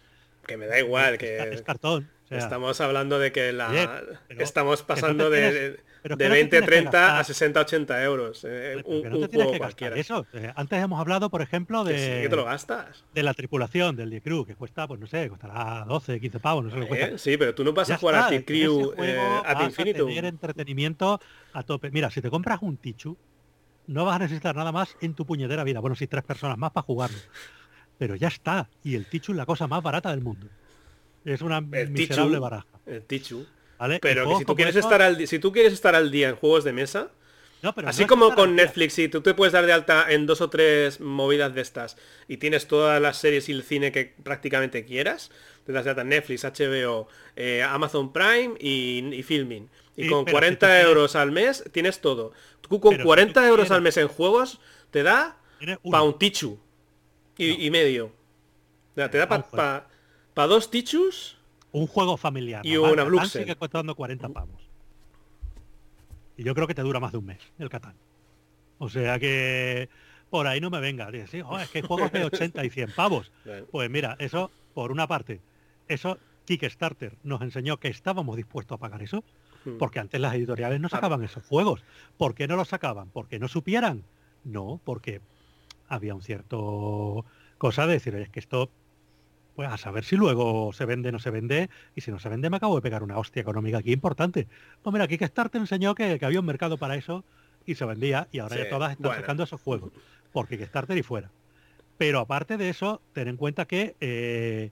Que me da igual, que es cartón. Estamos hablando de que la estamos pasando de, de 20, 30 a 60, 80 euros. Eh, un, juego cualquiera. Eso. Eh, antes hemos hablado, por ejemplo, de. te lo gastas. De la tripulación del The Crew, que cuesta, pues no sé, costará 12, 15 pavos, no sé lo cuesta. Eh, sí, pero tú no vas a jugar a The Crew a infinito. tener entretenimiento a tope. Mira, si te compras un Tichu, no vas a necesitar nada más en tu puñetera vida. Bueno, si tres personas más para jugarlo. Pero ya está. Y el Tichu es la cosa más barata del mundo. Es una miserable baraja. El Tichu. Pero si tú, quieres estar al, si tú quieres estar al día en juegos de mesa, Así como con Netflix, si tú te puedes dar de alta en dos o tres movidas de estas y tienes todas las series y el cine que prácticamente quieras, te das de alta Netflix, HBO, eh, Amazon Prime y, Filming. Y con 40 euros al mes tienes todo. Tú con 40 euros al mes en juegos te da para un tichu y, medio. te da para dos tichus un juego familiar. Y una Blue sigue costando 40 pavos. Y yo creo que te dura más de un mes el Catán. O sea que por ahí no me venga. Sí, oh, es que hay juegos de 80 y 100 pavos. *laughs* Pues mira, eso por una parte, eso Kickstarter nos enseñó que estábamos dispuestos a pagar eso, hmm. porque antes las editoriales no ah. sacaban esos juegos. ¿Por qué no los sacaban? ¿Porque no supieran? No, porque había un cierto cosa de decir, es que esto pues a saber si luego se vende o no se vende, y si no se vende me acabo de pegar una hostia económica aquí importante. Pues mira, Kickstarter te enseñó que, había un mercado para eso y se vendía, y ahora ya todas están sacando esos juegos, por Kickstarter y fuera. Pero aparte de eso, ten en cuenta que eh,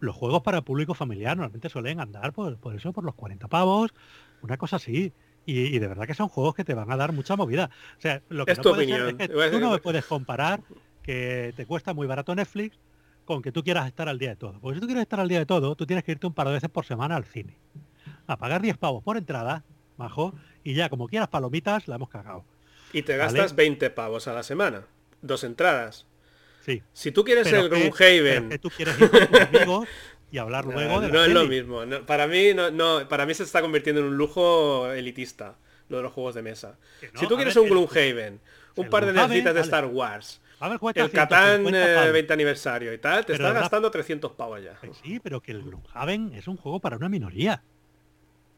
los juegos para público familiar normalmente suelen andar por, por eso, por los 40 pavos, una cosa así. Y, de verdad que son juegos que te van a dar mucha movida. O sea, lo que es tu opinión. es que tú no me puedes comparar que te cuesta muy barato Netflix con que tú quieras estar al día de todo. Porque si tú quieres estar al día de todo, tú tienes que irte un par de veces por semana al cine. A pagar 10 pavos por entrada, bajo, y ya como quieras palomitas, la hemos cagado. Y te gastas 20 pavos a la semana. Dos entradas. Sí. Si tú quieres el Gloomhaven... Que tú quieres ir con tus amigos y hablar *laughs* luego no, es lo mismo. para mí no, para mí se está convirtiendo en un lujo elitista lo de los juegos de mesa. si tú quieres un Gloomhaven, un par de necesitas de Star Wars, el Catán 20 eh, aniversario y tal, te estás gastando 300 pavos ya. Sí, pero que el Gloomhaven es un juego para una minoría.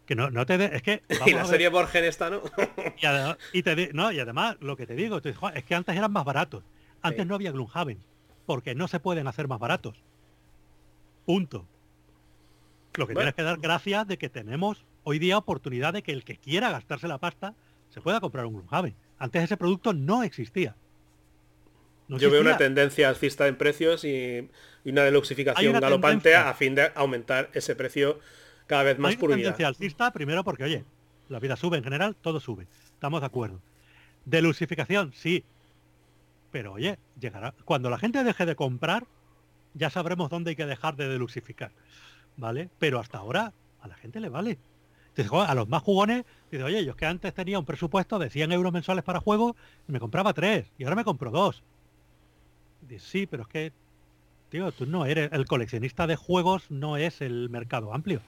Que no, no te es que *laughs* y la serie Borgen está, ¿no? *laughs* y, te no, y además lo que te digo, es que antes eran más baratos. Antes no había Gloomhaven, porque no se pueden hacer más baratos. Punto. Lo que tienes que dar gracias de que tenemos hoy día oportunidad de que el que quiera gastarse la pasta se pueda comprar un Gloomhaven. Antes ese producto no existía. Yo veo una tendencia alcista en precios y, una deluxificación galopante a fin de aumentar ese precio cada vez más Hay una tendencia alcista primero porque, oye, la vida sube en general, todo sube. Estamos de acuerdo. Delusificación, sí. Pero oye, llegará. Cuando la gente deje de comprar, ya sabremos dónde hay que dejar de deluxificar. ¿Vale? Pero hasta ahora a la gente le vale. a los más jugones, dice, oye, yo es que antes tenía un presupuesto de 100 euros mensuales para juegos y me compraba tres y ahora me compro dos. Sí, pero es que, tío, tú no eres, el coleccionista de juegos no es el mercado amplio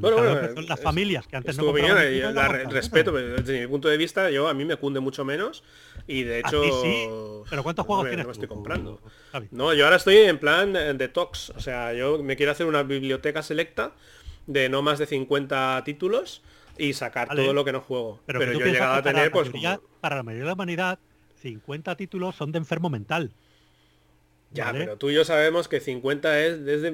bueno, las familias que antes no opinión, la respeto, desde mi punto de vista, yo a mí me cunde mucho menos y de hecho... Sí? ¿Pero cuántos juegos tienes? estoy comprando. No, yo ahora estoy en plan de talks, o sea, yo me quiero hacer una biblioteca selecta de no más de 50 títulos y sacar todo lo que no juego. Pero, yo he llegado a tener, pues... Para la mayoría de la humanidad, 50 títulos son de enfermo mental. Ya, pero tú y yo sabemos que 50 es desde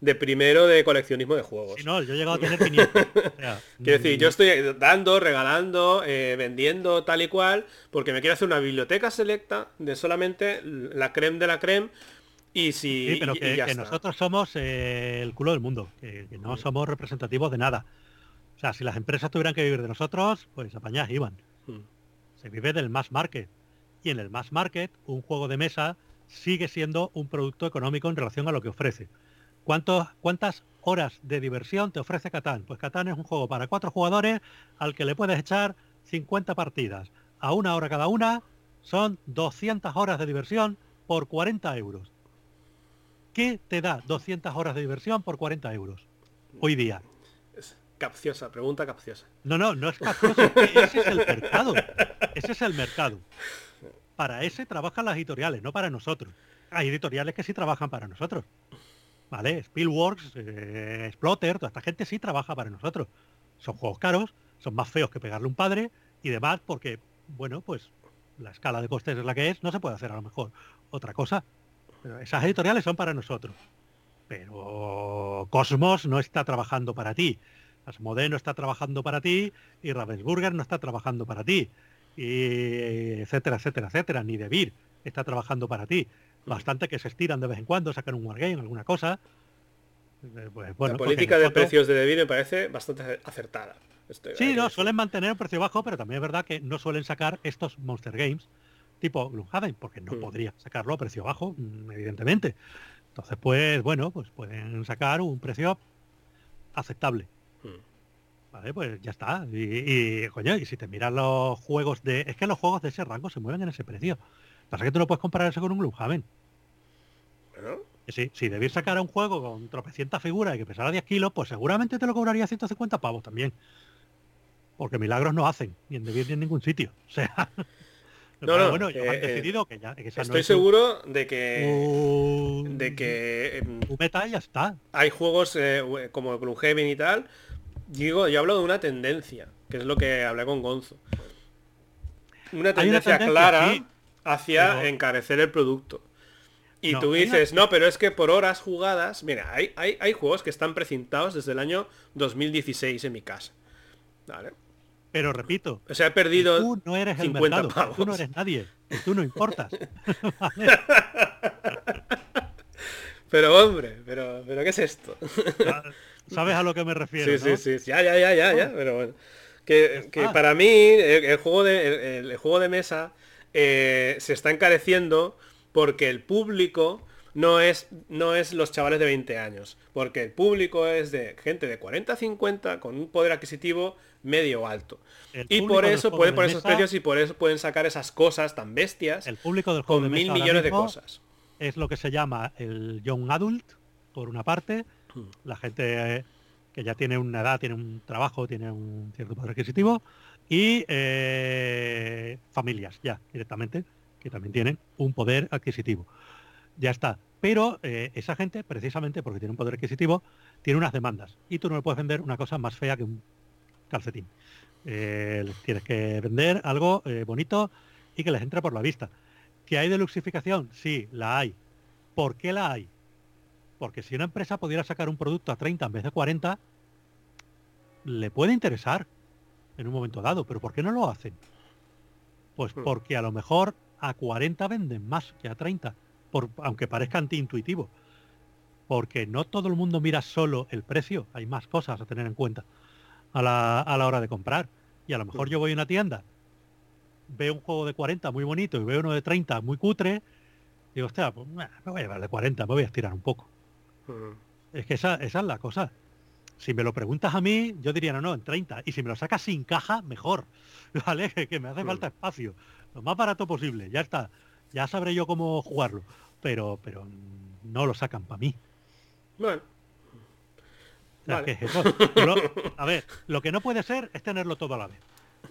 de primero de coleccionismo de juegos. Sí, no, yo he llegado a tener 500. *laughs* quiero decir, yo estoy dando, regalando, eh, vendiendo tal y cual, porque me quiero hacer una biblioteca selecta de solamente la creme de la creme. Y si sí, pero que, nosotros somos eh, el culo del mundo, que, no somos representativos de nada. O sea, si las empresas tuvieran que vivir de nosotros, pues apañás iban. Hmm. Se vive del mass market. Y en el mass market, un juego de mesa sigue siendo un producto económico en relación a lo que ofrece. ¿Cuántas horas de diversión te ofrece Catán? Pues Catán es un juego para cuatro jugadores al que le puedes echar 50 partidas. A una hora cada una son 200 horas de diversión por 40 euros. ¿Qué te da 200 horas de diversión por 40 euros hoy día? capciosa, pregunta capciosa. No, no, no es capciosa. *laughs* ese es el mercado. Ese es el mercado. Para ese trabajan las editoriales, no para nosotros. Hay editoriales que sí trabajan para nosotros. ¿vale? Spielworks, eh, Exploter, toda esta gente sí trabaja para nosotros. Son juegos caros, son más feos que pegarle un padre y demás porque, bueno, pues la escala de costes es la que es, no se puede hacer a lo mejor otra cosa. Pero esas editoriales son para nosotros. Pero Cosmos no está trabajando para ti. Asmodee no está trabajando para ti y Ravensburger no está trabajando para ti. Y etcétera, etcétera, etcétera. Ni Debir está trabajando para ti bastante que se estiran de vez en cuando, sacan un wargame, alguna cosa. Eh, pues, la política de precios de Devir me parece bastante acertada. sí, no, suelen mantener un precio bajo, pero también es verdad que no suelen sacar estos Monster Games tipo Gloomhaven, porque no podría sacarlo a precio bajo, mm, evidentemente. Entonces, pues bueno, pues pueden sacar un precio aceptable. Vale, pues ya está. Y, coño, y si te miras los juegos de... Es que los juegos de ese rango se mueven en ese precio. Pasa que tú no puedes comparar eso con un Gloomhaven. Bueno. Si debís sacar un juego con tropecientas figuras y que pesara 10 kilos, pues seguramente te lo cobraría 150 pavos también. Porque milagros no hacen, ni en Debir ni en ningún sitio. *laughs* O sea. No, no, bueno, yo eh, decidido que ya. estoy seguro de que. de que. Em, meta ya está. Hay juegos eh, como Gloomhaven y tal. Digo, yo hablo de una tendencia, que es lo que hablé con Gonzo. Una tendencia, clara hacia encarecer el producto. Y tú dices, no, pero es que por horas jugadas, mira, hay, hay, hay, juegos que están precintados desde el año 2016 en mi casa. ¿Vale? Pero repito, o sea, he perdido tú no eres el mercado, tú no eres nadie, tú no importas. *laughs* *laughs* pero hombre, pero, pero ¿qué es esto? *laughs* ¿Sabes a lo que me refiero? Sí, sí, sí, ya, ya, ya, ya, ya, pero bueno Que, que para mí el, juego de, el, juego de mesa eh, se está encareciendo porque el público no es, no es los chavales de 20 años, porque el público es de gente de 40 a 50 con un poder adquisitivo medio alto. y por eso pueden poner esos precios y por eso pueden sacar esas cosas tan bestias. El público del juego con mil millones de cosas. Es lo que se llama el young adult, por una parte. La gente eh, que ya tiene una edad, tiene un trabajo, tiene un cierto poder adquisitivo, y eh, familias ya directamente, que también tienen un poder adquisitivo ya está. Pero eh, esa gente, precisamente porque tiene un poder adquisitivo, tiene unas demandas. Y tú no le puedes vender una cosa más fea que un calcetín. Tienes que vender algo bonito y que les entre por la vista. ¿Que hay de luxificación? Sí, la hay. ¿Por qué la hay? Porque si una empresa pudiera sacar un producto a 30 en vez de 40, le puede interesar en un momento dado. ¿Pero por qué no lo hacen? Pues hmm. porque a lo mejor a 40 venden más que a 30 aunque parezca antiintuitivo. Porque no todo el mundo mira solo el precio, hay más cosas a tener en cuenta a la, hora de comprar. Y a lo mejor yo voy a una tienda, veo un juego de 40 muy bonito y veo uno de 30 muy cutre, digo, hostia, pues, me voy a llevar de 40, me voy a estirar un poco. Es que esa, esa es la cosa. Si me lo preguntas a mí, yo diría, no, no, en 30. Y si me lo sacas sin caja, mejor. *laughs* ¿Vale? Que me hace falta espacio. Lo más barato posible. Ya está ya sabré yo cómo jugarlo, pero, pero no lo sacan para mí. Bueno. a ver, lo que no puede ser es tenerlo todo a la vez.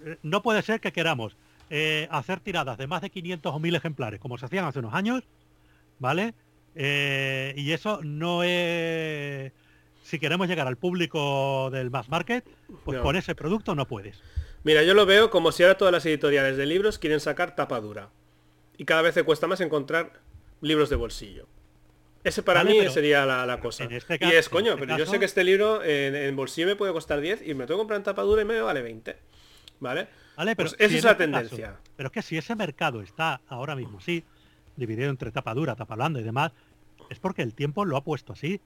Eh, no puede ser que queramos eh, hacer tiradas de más de 500 o 1000 ejemplares, como se hacían hace unos años, ¿vale? Eh, y eso no es... Si queremos llegar al público del mass market, pues con ese producto no puedes. Mira, yo lo veo como si ahora todas las editoriales de libros quieren sacar tapa dura y cada vez te cuesta más encontrar libros de bolsillo. Ese para mí sería la, cosa. Este y es, coño, este pero yo sé que este libro en, bolsillo me puede costar 10 y me tengo que comprar en tapadura y me vale 20. ¿Vale? Vale, pero pues esa es la este tendencia. pero es que si ese mercado está ahora mismo sí, dividido entre tapadura, tapa blanda y demás, es porque el tiempo lo ha puesto así.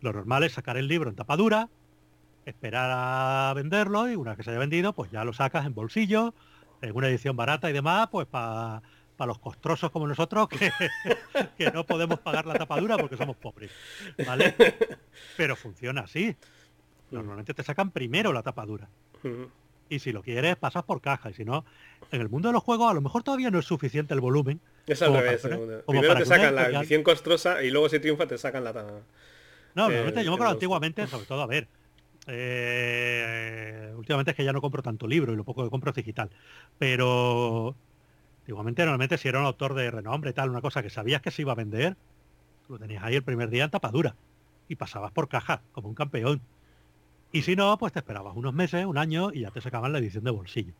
Lo normal es sacar el libro en tapadura, esperar a venderlo y una vez que se haya vendido, pues ya lo sacas en bolsillo, en una edición barata y demás, pues para los costrosos como nosotros que, *laughs* que, no podemos pagar la tapadura porque somos pobres. ¿Vale? Pero funciona así. Normalmente te sacan primero la tapadura. Y si lo quieres, pasas por caja. Y si no, en el mundo de los juegos a lo mejor todavía no es suficiente el volumen. Es al revés. Primero te sacan la edición costrosa y luego si triunfa te sacan la. No, normalmente yo me acuerdo antiguamente, sobre todo, a ver, eh, últimamente es que ya no compro tanto libro y lo poco que compro es digital. Pero Igualmente, normalmente si era un autor de renombre, tal, una cosa que sabías que se iba a vender, lo tenías ahí el primer día en tapadura y pasabas por caja como un campeón. Y si no, pues te esperabas unos meses, un año y ya te sacaban la edición de bolsillo.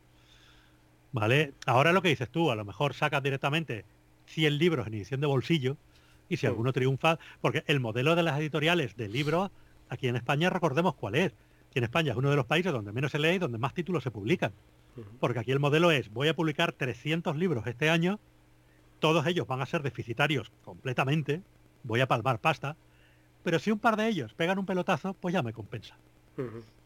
¿Vale? Ahora lo que dices tú, a lo mejor sacas directamente 100 libros en edición de bolsillo y si alguno triunfa, porque el modelo de las editoriales de libros, aquí en España recordemos cuál es. Aquí en España es uno de los países donde menos se lee y donde más títulos se publican. Porque aquí el modelo es, voy a publicar 300 libros este año, todos ellos van a ser deficitarios completamente, voy a palmar pasta, pero si un par de ellos pegan un pelotazo, pues ya me compensa.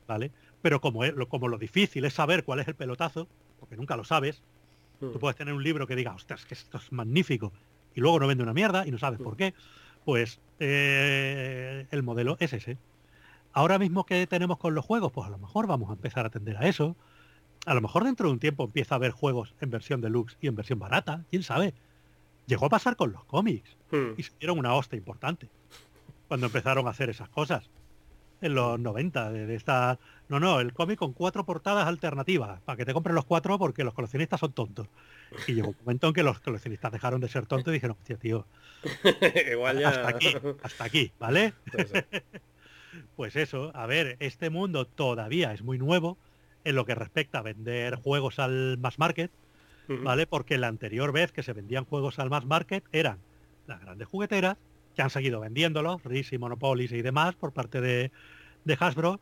¿Vale? Pero como, es, como lo difícil es saber cuál es el pelotazo, porque nunca lo sabes, tú puedes tener un libro que diga, ostras, que esto es magnífico, y luego no vende una mierda y no sabes por qué, pues eh, el modelo es ese. Ahora mismo que tenemos con los juegos, pues a lo mejor vamos a empezar a atender a eso a lo mejor dentro de un tiempo empieza a haber juegos en versión deluxe y en versión barata, quién sabe. Llegó a pasar con los cómics hmm. y se dieron una hostia importante cuando empezaron a hacer esas cosas. En los 90, de, esta... No, no, el cómic con cuatro portadas alternativas, para que te compren los cuatro porque los coleccionistas son tontos. Y llegó un momento en que los coleccionistas dejaron de ser tontos y dijeron, hostia, tío, *laughs* Igual ya... hasta aquí, hasta aquí, ¿vale? *laughs* pues eso, a ver, este mundo todavía es muy nuevo, en lo que respecta a vender juegos al mass market, ¿vale? Porque la anterior vez que se vendían juegos al mass market eran las grandes jugueteras, que han seguido vendiéndolos, RIS y Monopolis y demás, por parte de, Hasbro.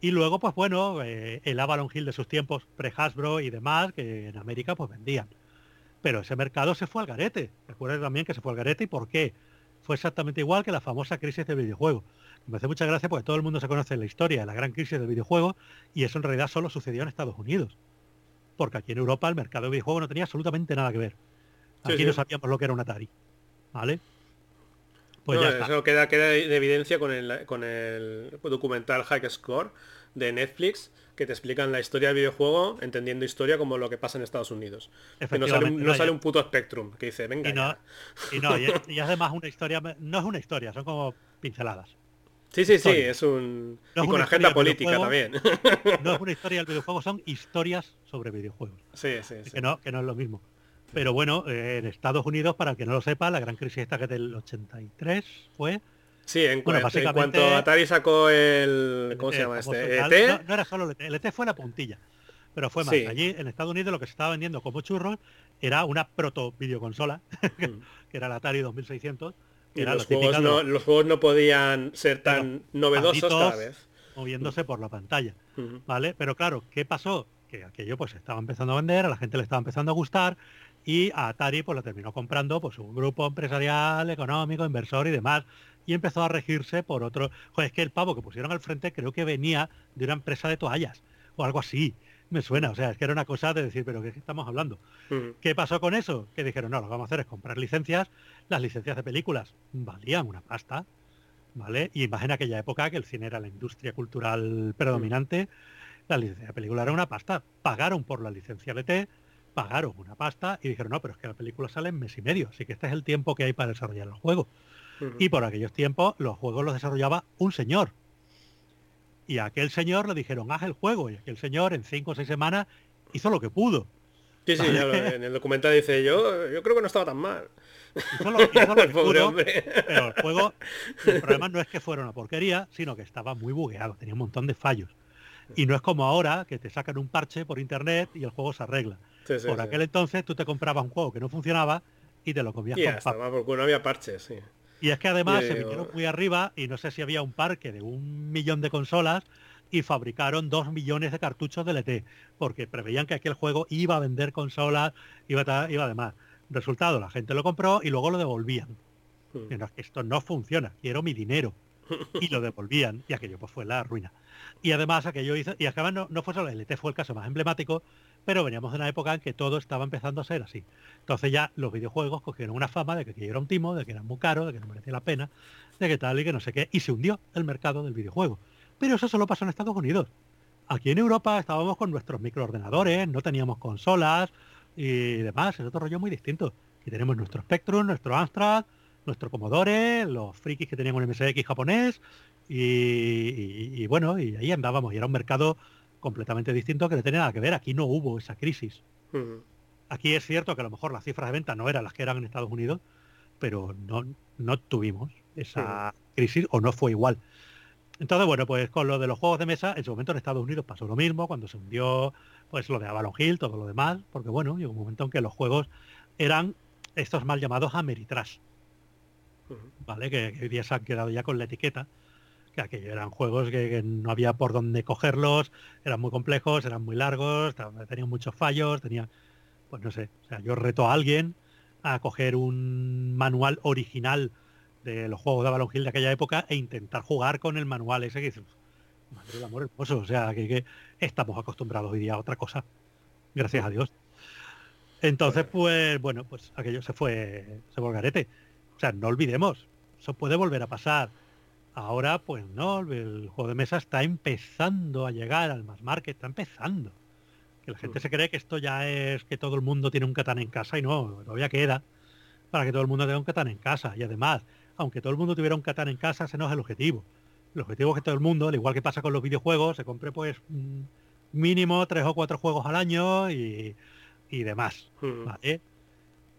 Y luego, pues bueno, eh, el Avalon Hill de sus tiempos pre-Hasbro y demás, que en América pues vendían. Pero ese mercado se fue al garete. Recuerden también que se fue al garete y por qué. Fue exactamente igual que la famosa crisis de videojuegos. Me hace mucha gracia porque todo el mundo se conoce la historia de la gran crisis del videojuego y eso en realidad solo sucedió en Estados Unidos. Porque aquí en Europa el mercado de videojuegos no tenía absolutamente nada que ver. Aquí no sabíamos lo que era un Atari. ¿Vale? Pues ya Eso queda, queda de evidencia con el, con el documental High Score de Netflix, que te explican la historia del videojuego, entendiendo historia como lo que pasa en Estados Unidos. no sale, un puto Spectrum que dice, venga. Y no, Y, no, y, *laughs* además una historia, no es una historia, son como pinceladas. Sí, sí, sí, es un... y con agenda política también. No es una *laughs* historia del videojuego, son historias sobre videojuegos. Sí, sí, sí. Que no, que no es lo mismo. Pero bueno, eh, en Estados Unidos, para el que no lo sepa, la gran crisis esta que del 83 fue... Sí, en, cuanto Atari sacó el... ¿Cómo se llama este? ¿ET? No, era solo el ET, el ET fue la puntilla. Pero fue más. Allí en Estados Unidos lo que se estaba vendiendo como churros era una proto videoconsola, *laughs* que mm. era la Atari 2600. y los, juegos no, los, juegos no, podían ser tan novedosos cada vez. Moviéndose por la pantalla. ¿Vale? Pero claro, ¿qué pasó? Que aquello pues estaba empezando a vender, a la gente le estaba empezando a gustar y a Atari pues lo terminó comprando pues un grupo empresarial, económico, inversor y demás y empezó a regirse por otro. Joder, es que el pavo que pusieron al frente creo que venía de una empresa de toallas o algo así. Me suena, o sea, es que era una cosa de decir, pero ¿qué estamos hablando? ¿Qué pasó con eso? Que dijeron, no, lo que vamos a hacer es comprar licencias. Las licencias de películas valían una pasta, ¿vale? Y imagina aquella época que el cine era la industria cultural predominante. La licencia de película era una pasta. Pagaron por la licencia BT, pagaron una pasta y dijeron, no, pero es que la película sale en mes y medio, así que este es el tiempo que hay para desarrollar el juego. Y por aquellos tiempos los juegos los desarrollaba un señor. Y a aquel señor le dijeron, haz el juego. Y aquel señor en cinco o seis semanas hizo lo que pudo. Sí, sí, en el documental dice yo, yo creo que no estaba tan mal. Hizo *laughs* pero el juego, el problema no es que fuera una porquería, sino que estaba muy bugueado, tenía un montón de fallos. Y no es como ahora que te sacan un parche por internet y el juego se arregla. Por aquel entonces tú te comprabas un juego que no funcionaba y te lo comías con porque no había parches, sí. Y es que además se vinieron muy arriba y no sé si había un parque de un millón de consolas y fabricaron dos millones de cartuchos de LT, porque preveían que aquel juego iba a vender consolas, iba a, iba además. Resultado, la gente lo compró y luego lo devolvían. Hmm. esto no funciona, quiero mi dinero. *laughs* Y lo devolvían y aquello pues fue la ruina. Y además aquello hizo, y además no, no fue solo el LT, fue el caso más emblemático, pero veníamos de una época en que todo estaba empezando a ser así. Entonces ya los videojuegos cogieron una fama de que era un timo, de que eran muy caros, de que no merecía la pena, de que tal y que no sé qué, y se hundió el mercado del videojuego. Pero eso solo pasó en Estados Unidos. Aquí en Europa estábamos con nuestros microordenadores, no teníamos consolas y demás, es otro rollo muy distinto. Y tenemos nuestro Spectrum, nuestro Amstrad, nuestro Commodore, los frikis que tenían un MSX japonés y, bueno, y ahí andábamos y era un mercado completamente distinto que no tenía nada que ver. Aquí no hubo esa crisis. Aquí es cierto que a lo mejor las cifras de venta no eran las que eran en Estados Unidos, pero no, no tuvimos esa crisis o no fue igual. Entonces, bueno, pues con lo de los juegos de mesa, en su momento en Estados Unidos pasó lo mismo, cuando se hundió pues lo de Avalon Hill, todo lo demás, porque bueno, llegó un momento en que los juegos eran estos mal llamados Ameritrash, ¿vale? Que, que hoy día se han quedado ya con la etiqueta, que aquellos eran juegos que, no había por dónde cogerlos, eran muy complejos, eran muy largos, tenían muchos fallos, tenían, pues no sé, o sea, yo reto a alguien a coger un manual original de los juegos de Avalon Hill de aquella época e intentar jugar con el manual ese que dices, madre del amor hermoso, o sea, que, estamos acostumbrados hoy día a otra cosa, gracias a Dios. Entonces, pues bueno, pues aquello se fue, se fue garete. O sea, no olvidemos, eso puede volver a pasar Ahora, pues no, el juego de mesa está empezando a llegar al más market, está empezando. Que la gente mm. se cree que esto ya es que todo el mundo tiene un Catán en casa y no, todavía queda para que todo el mundo tenga un Catán en casa. Y además, aunque todo el mundo tuviera un Catán en casa, ese no es el objetivo. El objetivo es que todo el mundo, al igual que pasa con los videojuegos, se compre pues mm, mínimo tres o cuatro juegos al año y, demás. Mm. ¿vale?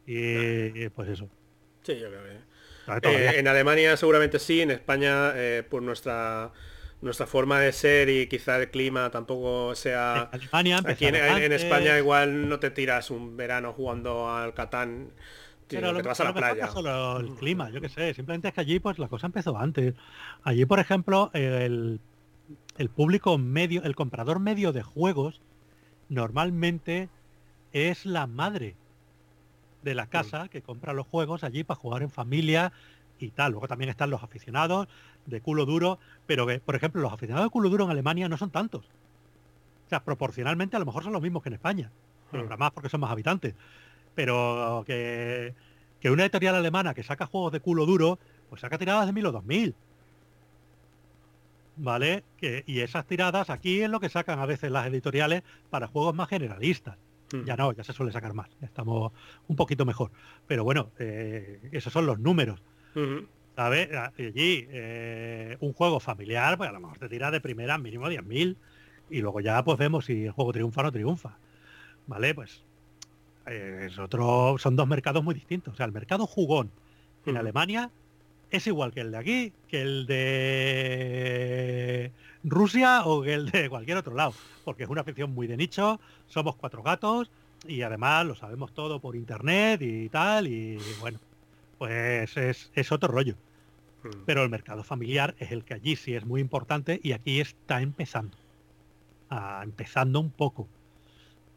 Y pues eso. Sí, yo creo que eh, en Alemania seguramente sí, en España eh, por nuestra nuestra forma de ser y quizá el clima tampoco sea... Aquí en, España igual no te tiras un verano jugando al Catán. Pero lo, te vas a la playa. solo el clima, yo qué sé. Simplemente es que allí pues la cosa empezó antes. Allí, por ejemplo, el, el público medio, el comprador medio de juegos, normalmente es la madre de la casa que compra los juegos allí para jugar en familia y tal. Luego también están los aficionados de culo duro, pero que, por ejemplo, los aficionados de culo duro en Alemania no son tantos. O sea, proporcionalmente a lo mejor son los mismos que en España. Pero Mm. más porque son más habitantes. Pero que, que una editorial alemana que saca juegos de culo duro, pues saca tiradas de 1000 o 2000. ¿Vale? Que, y esas tiradas aquí es lo que sacan a veces las editoriales para juegos más generalistas. Mm. Ya no, ya se suele sacar más. Estamos un poquito mejor. Pero bueno, eh, esos son los números. Ujú. ¿Sabes? A- Allí, eh, un juego familiar, pues a lo mejor te tira de primera mínimo 10.000 y luego ya pues vemos si el juego triunfa o no triunfa. ¿Vale? Pues eh, es otro, son dos mercados muy distintos. O sea, el mercado jugón en. Alemania es igual que el de aquí, que el de Rusia o el de cualquier otro lado, porque es una afición muy de nicho, somos cuatro gatos y además lo sabemos todo por internet y tal, y bueno, pues es, es otro rollo. Mm. Pero el mercado familiar es el que allí sí es muy importante y aquí está empezando. A, empezando un poco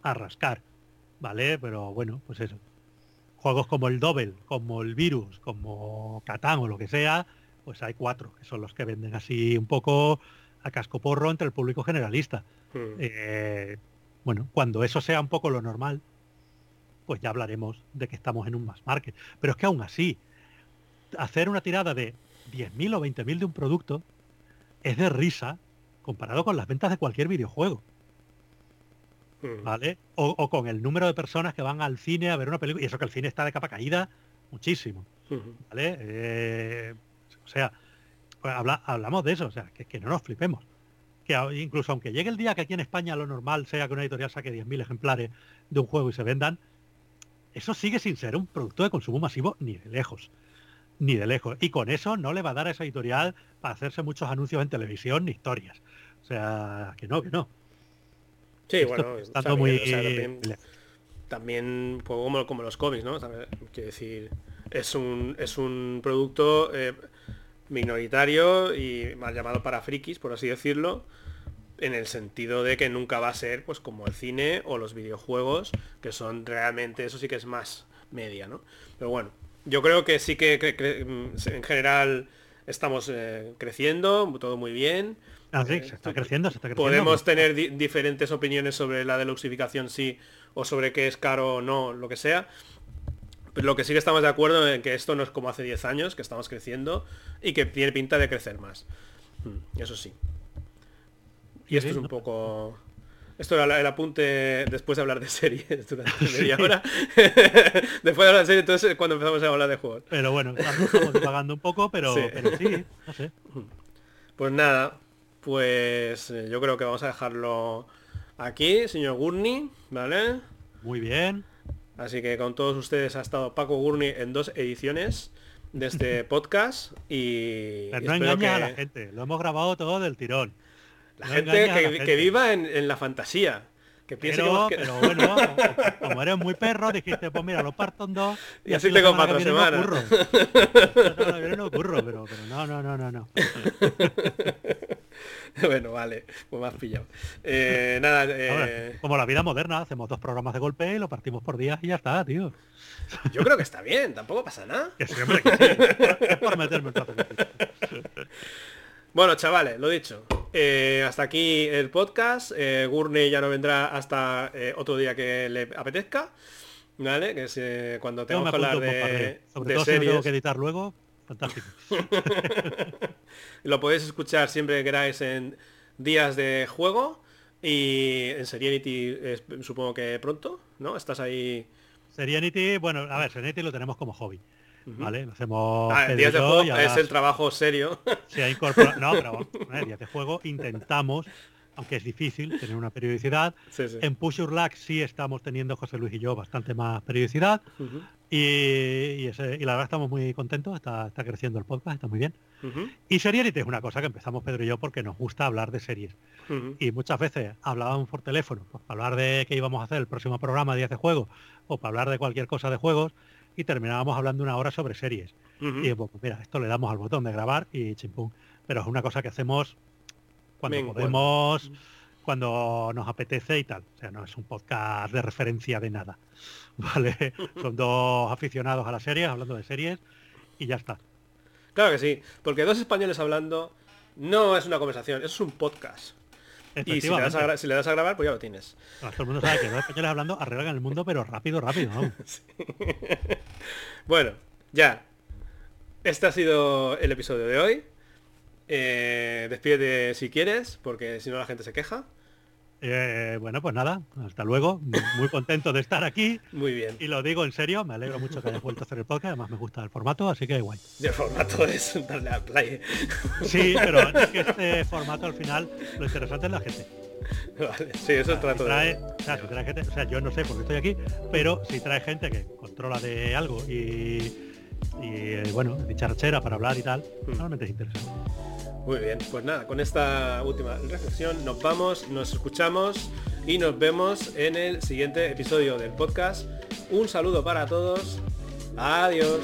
a rascar. ¿Vale? Pero bueno, pues eso. Juegos como el Double, como el Virus, como Catán o lo que sea, pues hay cuatro, que son los que venden así un poco a cascoporro entre el público generalista. Mm. Eh, bueno, cuando eso sea un poco lo normal, pues ya hablaremos de que estamos en un mass market. Pero es que aún así, hacer una tirada de 10.000 o 20.000 de un producto es de risa comparado con las ventas de cualquier videojuego, Mm. ¿vale? O, o con el número de personas que van al cine a ver una película, y eso que el cine está de capa caída muchísimo, Ujú. ¿vale? Eh, o sea, pues habla- hablamos de eso, o sea, que, que no nos flipemos. Que incluso aunque llegue el día que aquí en España lo normal sea que una editorial saque 10.000 ejemplares de un juego y se vendan, eso sigue sin ser un producto de consumo masivo ni de lejos. Ni de lejos. Y con eso no le va a dar a esa editorial para hacerse muchos anuncios en televisión ni historias. O sea, que no, que no. Sí, Esto bueno, está muy o sea, también, también pues, como, como los cómics, ¿no? Quiero decir, es un, es un producto eh, minoritario y mal llamado para frikis, por así decirlo, en el sentido de que nunca va a ser pues como el cine o los videojuegos, que son realmente, eso sí que es más media, ¿no? Pero bueno, yo creo que sí que mm, en general estamos eh, creciendo, todo muy bien. Ah, sí, Eh, se está creciendo, se está creciendo. Podemos tener di- diferentes opiniones sobre la deluxificación sí o sobre qué es caro o no, lo que sea. Pero lo que sí que estamos de acuerdo en que esto no es como hace 10 años, que estamos creciendo y que tiene pinta de crecer más. Mm, Eso sí. Y esto es un poco... Esto era el apunte después de hablar de series *laughs* durante media Sí. hora. *laughs* después de hablar de series, entonces cuando empezamos a hablar de juegos. Pero bueno, estamos, divagando un poco, pero Sí. pero sí, no sé. Pues nada, pues eh, yo creo que vamos a dejarlo aquí, señor Gurney, ¿vale? Muy bien. Así que con todos ustedes ha estado Paco Gurney en dos ediciones de este *laughs* podcast y Pero no engañas que a la gente. Lo hemos grabado todo del tirón. la no gente que, la que gente. viva en, en la fantasía, que Pero, que, pero *laughs* bueno, como- eres muy perro, dijiste, pues mira, lo parto en dos. Y así la tengo para otra no semana. curro. *laughs* La semana que viene no curro, pero, pero no, no, no, no, no. *laughs* bueno, vale, pues me has pillado. Eh, nada, eh, como la vida moderna, hacemos dos programas de golpe y lo partimos por días y ya está, tío. yo creo que está bien, tampoco pasa nada. Que que sí. Es por meterme el. *laughs* Bueno, chavales, lo dicho. eh, hasta aquí el podcast. Gurney ya no vendrá hasta otro día que le apetezca. ¿Vale? Que es cuando me que hablar de, Sobre de todo si tengo que editar luego, fantástico. *laughs* Lo podéis escuchar siempre que queráis en días de juego. Y en Serenity eh, supongo que pronto, ¿no? Estás ahí. Serenity, bueno, a ver, Serenity lo tenemos como hobby. ¿Vale? Lo hacemos Ah, días de juego es el trabajo serio. *laughs* No, pero *laughs* días de juego intentamos, aunque es difícil, tener una periodicidad. sí, sí. En Push Your Luck sí estamos teniendo José Luis y yo bastante más periodicidad. Y, y ese- y la verdad estamos muy contentos, está, está creciendo el podcast, está muy bien. ujú, Y Seriality es una cosa que empezamos Pedro y yo porque nos gusta hablar de series. Y muchas veces hablábamos por teléfono, pues, para hablar de qué íbamos a hacer el próximo programa de Días de Juego, o para hablar de cualquier cosa de juegos, y terminábamos hablando una hora sobre series. Y pues mira, esto le damos al botón de grabar y chimpum. Pero es una cosa que hacemos cuando podemos, cuando nos apetece y tal. O sea, no es un podcast de referencia de nada. *laughs* ¿Vale? Son dos aficionados a las series, hablando de series, y ya está. Claro que sí, porque dos españoles hablando no es una conversación, es un podcast. Y si le, das a, si le, das a, grabar, pues ya lo tienes. todo el mundo sabe que dos españoles hablando arreglan el mundo, pero rápido, rápido. ¿no? *laughs* bueno, ya. Este ha sido el episodio de hoy. Eh, despídete si quieres, porque si no la gente se queja. Eh, bueno, pues nada, hasta luego. Muy contento de estar aquí. *laughs* Muy bien. Y lo digo en serio, me alegro mucho que hayas vuelto a hacer el podcast, además me gusta el formato, así que guay. *laughs* el formato es darle a play. Sí, pero es que este formato al final, lo interesante es la gente. Vale, sí, eso es trato trae, O sea, si trae gente, o sea, yo no sé por qué estoy aquí, pero si trae gente que controla de algo y, y eh, bueno, dicharachera para hablar y tal, normalmente es interesante. Muy bien, pues nada, con esta última reflexión nos vamos, nos escuchamos y nos vemos en el siguiente episodio del podcast. Un saludo para todos. Adiós.